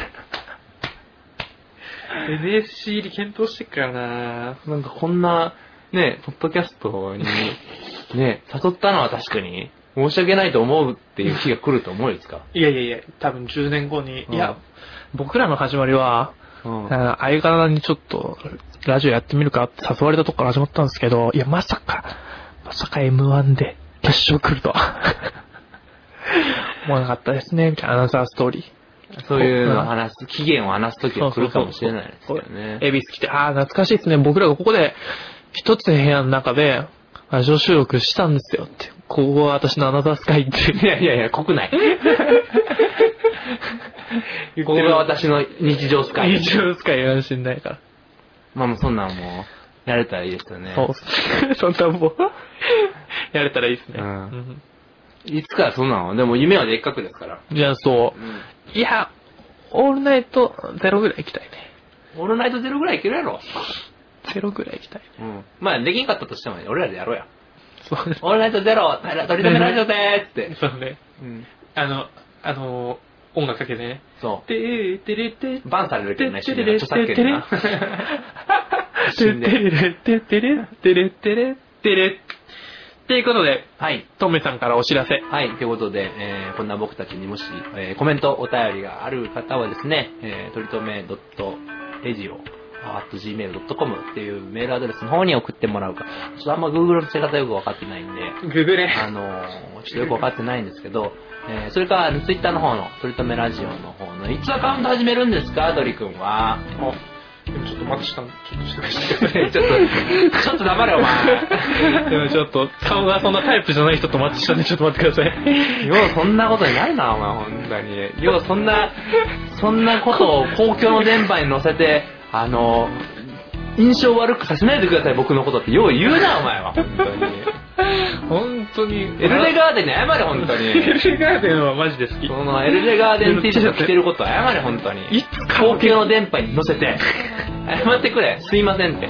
NSC 入り検討してっからな。なんかこんな、ね、ポッドキャストに、ね、誘ったのは確かに、申し訳ないと思うっていう日が来ると思うですか。いやいやいや、多分10年後に、うん。いや、僕らの始まりは、うん。あ相方にちょっと、ラジオやってみるかって誘われたとこから始まったんですけど、いや、まさか、まさか M1 で決勝来るとは。[LAUGHS] 思わなかったですね、みたいなアナウンサーストーリー。そういうのを話す、期限を話す時が来るかもしれないですよね。恵比寿来て、ああ、懐かしいですね。僕らがここで、一つの部屋の中で、ラジオ収録したんですよって。ここは私のアナザースカイって。いやいやいや、国内。[LAUGHS] ここが私の日常スカイ。日常スカイかもしんないから。まあもうそんなんもう、やれたらいいですよね。そうっすね。[LAUGHS] そんなもん、[LAUGHS] やれたらいいですね。うんうんいつかそんなのでも夢はでっかくですから。じゃあそう。いや、オールナイトゼロぐらい行きたいね。オールナイトゼロぐらいいけるやろ。ゼロぐらい行きたいね。うん。まあできんかったとしてもね、俺らでやろうや。そうオールナイトゼロ、取り留めラジオでーすって。そうね。うん。あの、あの、音楽かけてね。そてーてれてう。バンされるけどね、てれれ著作権でな。て死んで。てれててれてれてれ [LAUGHS] てれっていうことで、はい。トメさんからお知らせ。はい、ということで、えーこんな僕たちにもし、えーコメント、お便りがある方はですね、えー、とりとめ .radio.gmail.com っていうメールアドレスの方に送ってもらうか。ちょっとあんま Google の使い方よくわかってないんで、ググれ。あのーちょっとよくわかってないんですけど、えーそれから、Twitter の方の、とりとめラジオの方の、いつアカウント始めるんですか、ドリ君は。あ、でもちょっと待ってしたんちょっとしてください。[LAUGHS] ちょっと、ちょっと黙れお前。[LAUGHS] でもちょっと、顔がそんなタイプじゃない人とマッチしたんで、ちょっと待ってください。ようそんなことにないな、お前、本当に。ようそんな、そんなことを公共の電波に乗せて、あの、印象悪くさせないでください、僕のことって。よう言うな、お前は、本当に。本当に。エルレガーデンに謝れ、本当エに。[LAUGHS] ルレガーデンはマジで好き。そのエルレガーデン T シャツ着てること謝れ、本当に。いつか公共の電波に乗せて。謝ってくれ。すいませんって。い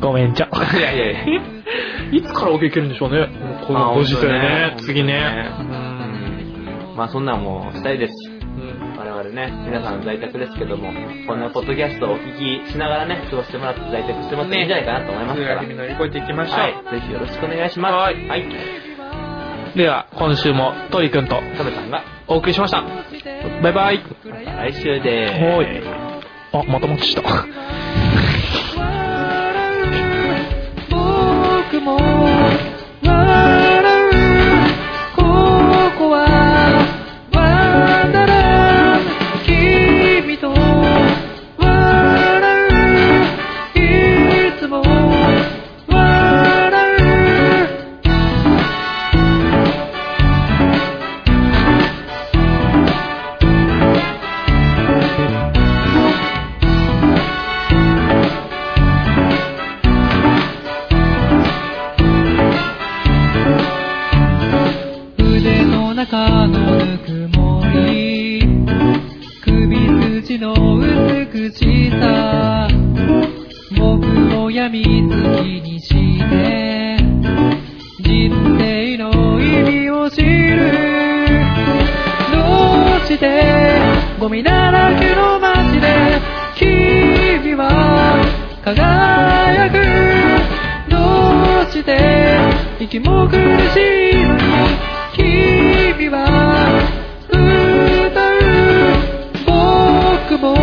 ごめんちゃ。やいやいや。いつカラオケ行けるんでしょうね。このご時世ね。次ね。うんまあそんなんもうしたいです。うん我々ね、皆さん在宅ですけども、こんなポッドキャストをお聞きしながらね、過ごしてもらって在宅してもらっていいんじゃないかなと思いますから。日々乗り越えていきましょう。はい。ぜひよろしくお願いします。はいはい。では、今週もトリくんとサメさんが、お送りしました。バイバイ。来週でーす。はーいあ、また待ちした。僕も中のぬく。もり首筋の美しさ僕を病みつきにして人生の意味を知るどうしてゴミだらけの街で君は輝くどうして。息も苦しいのに君は歌う僕も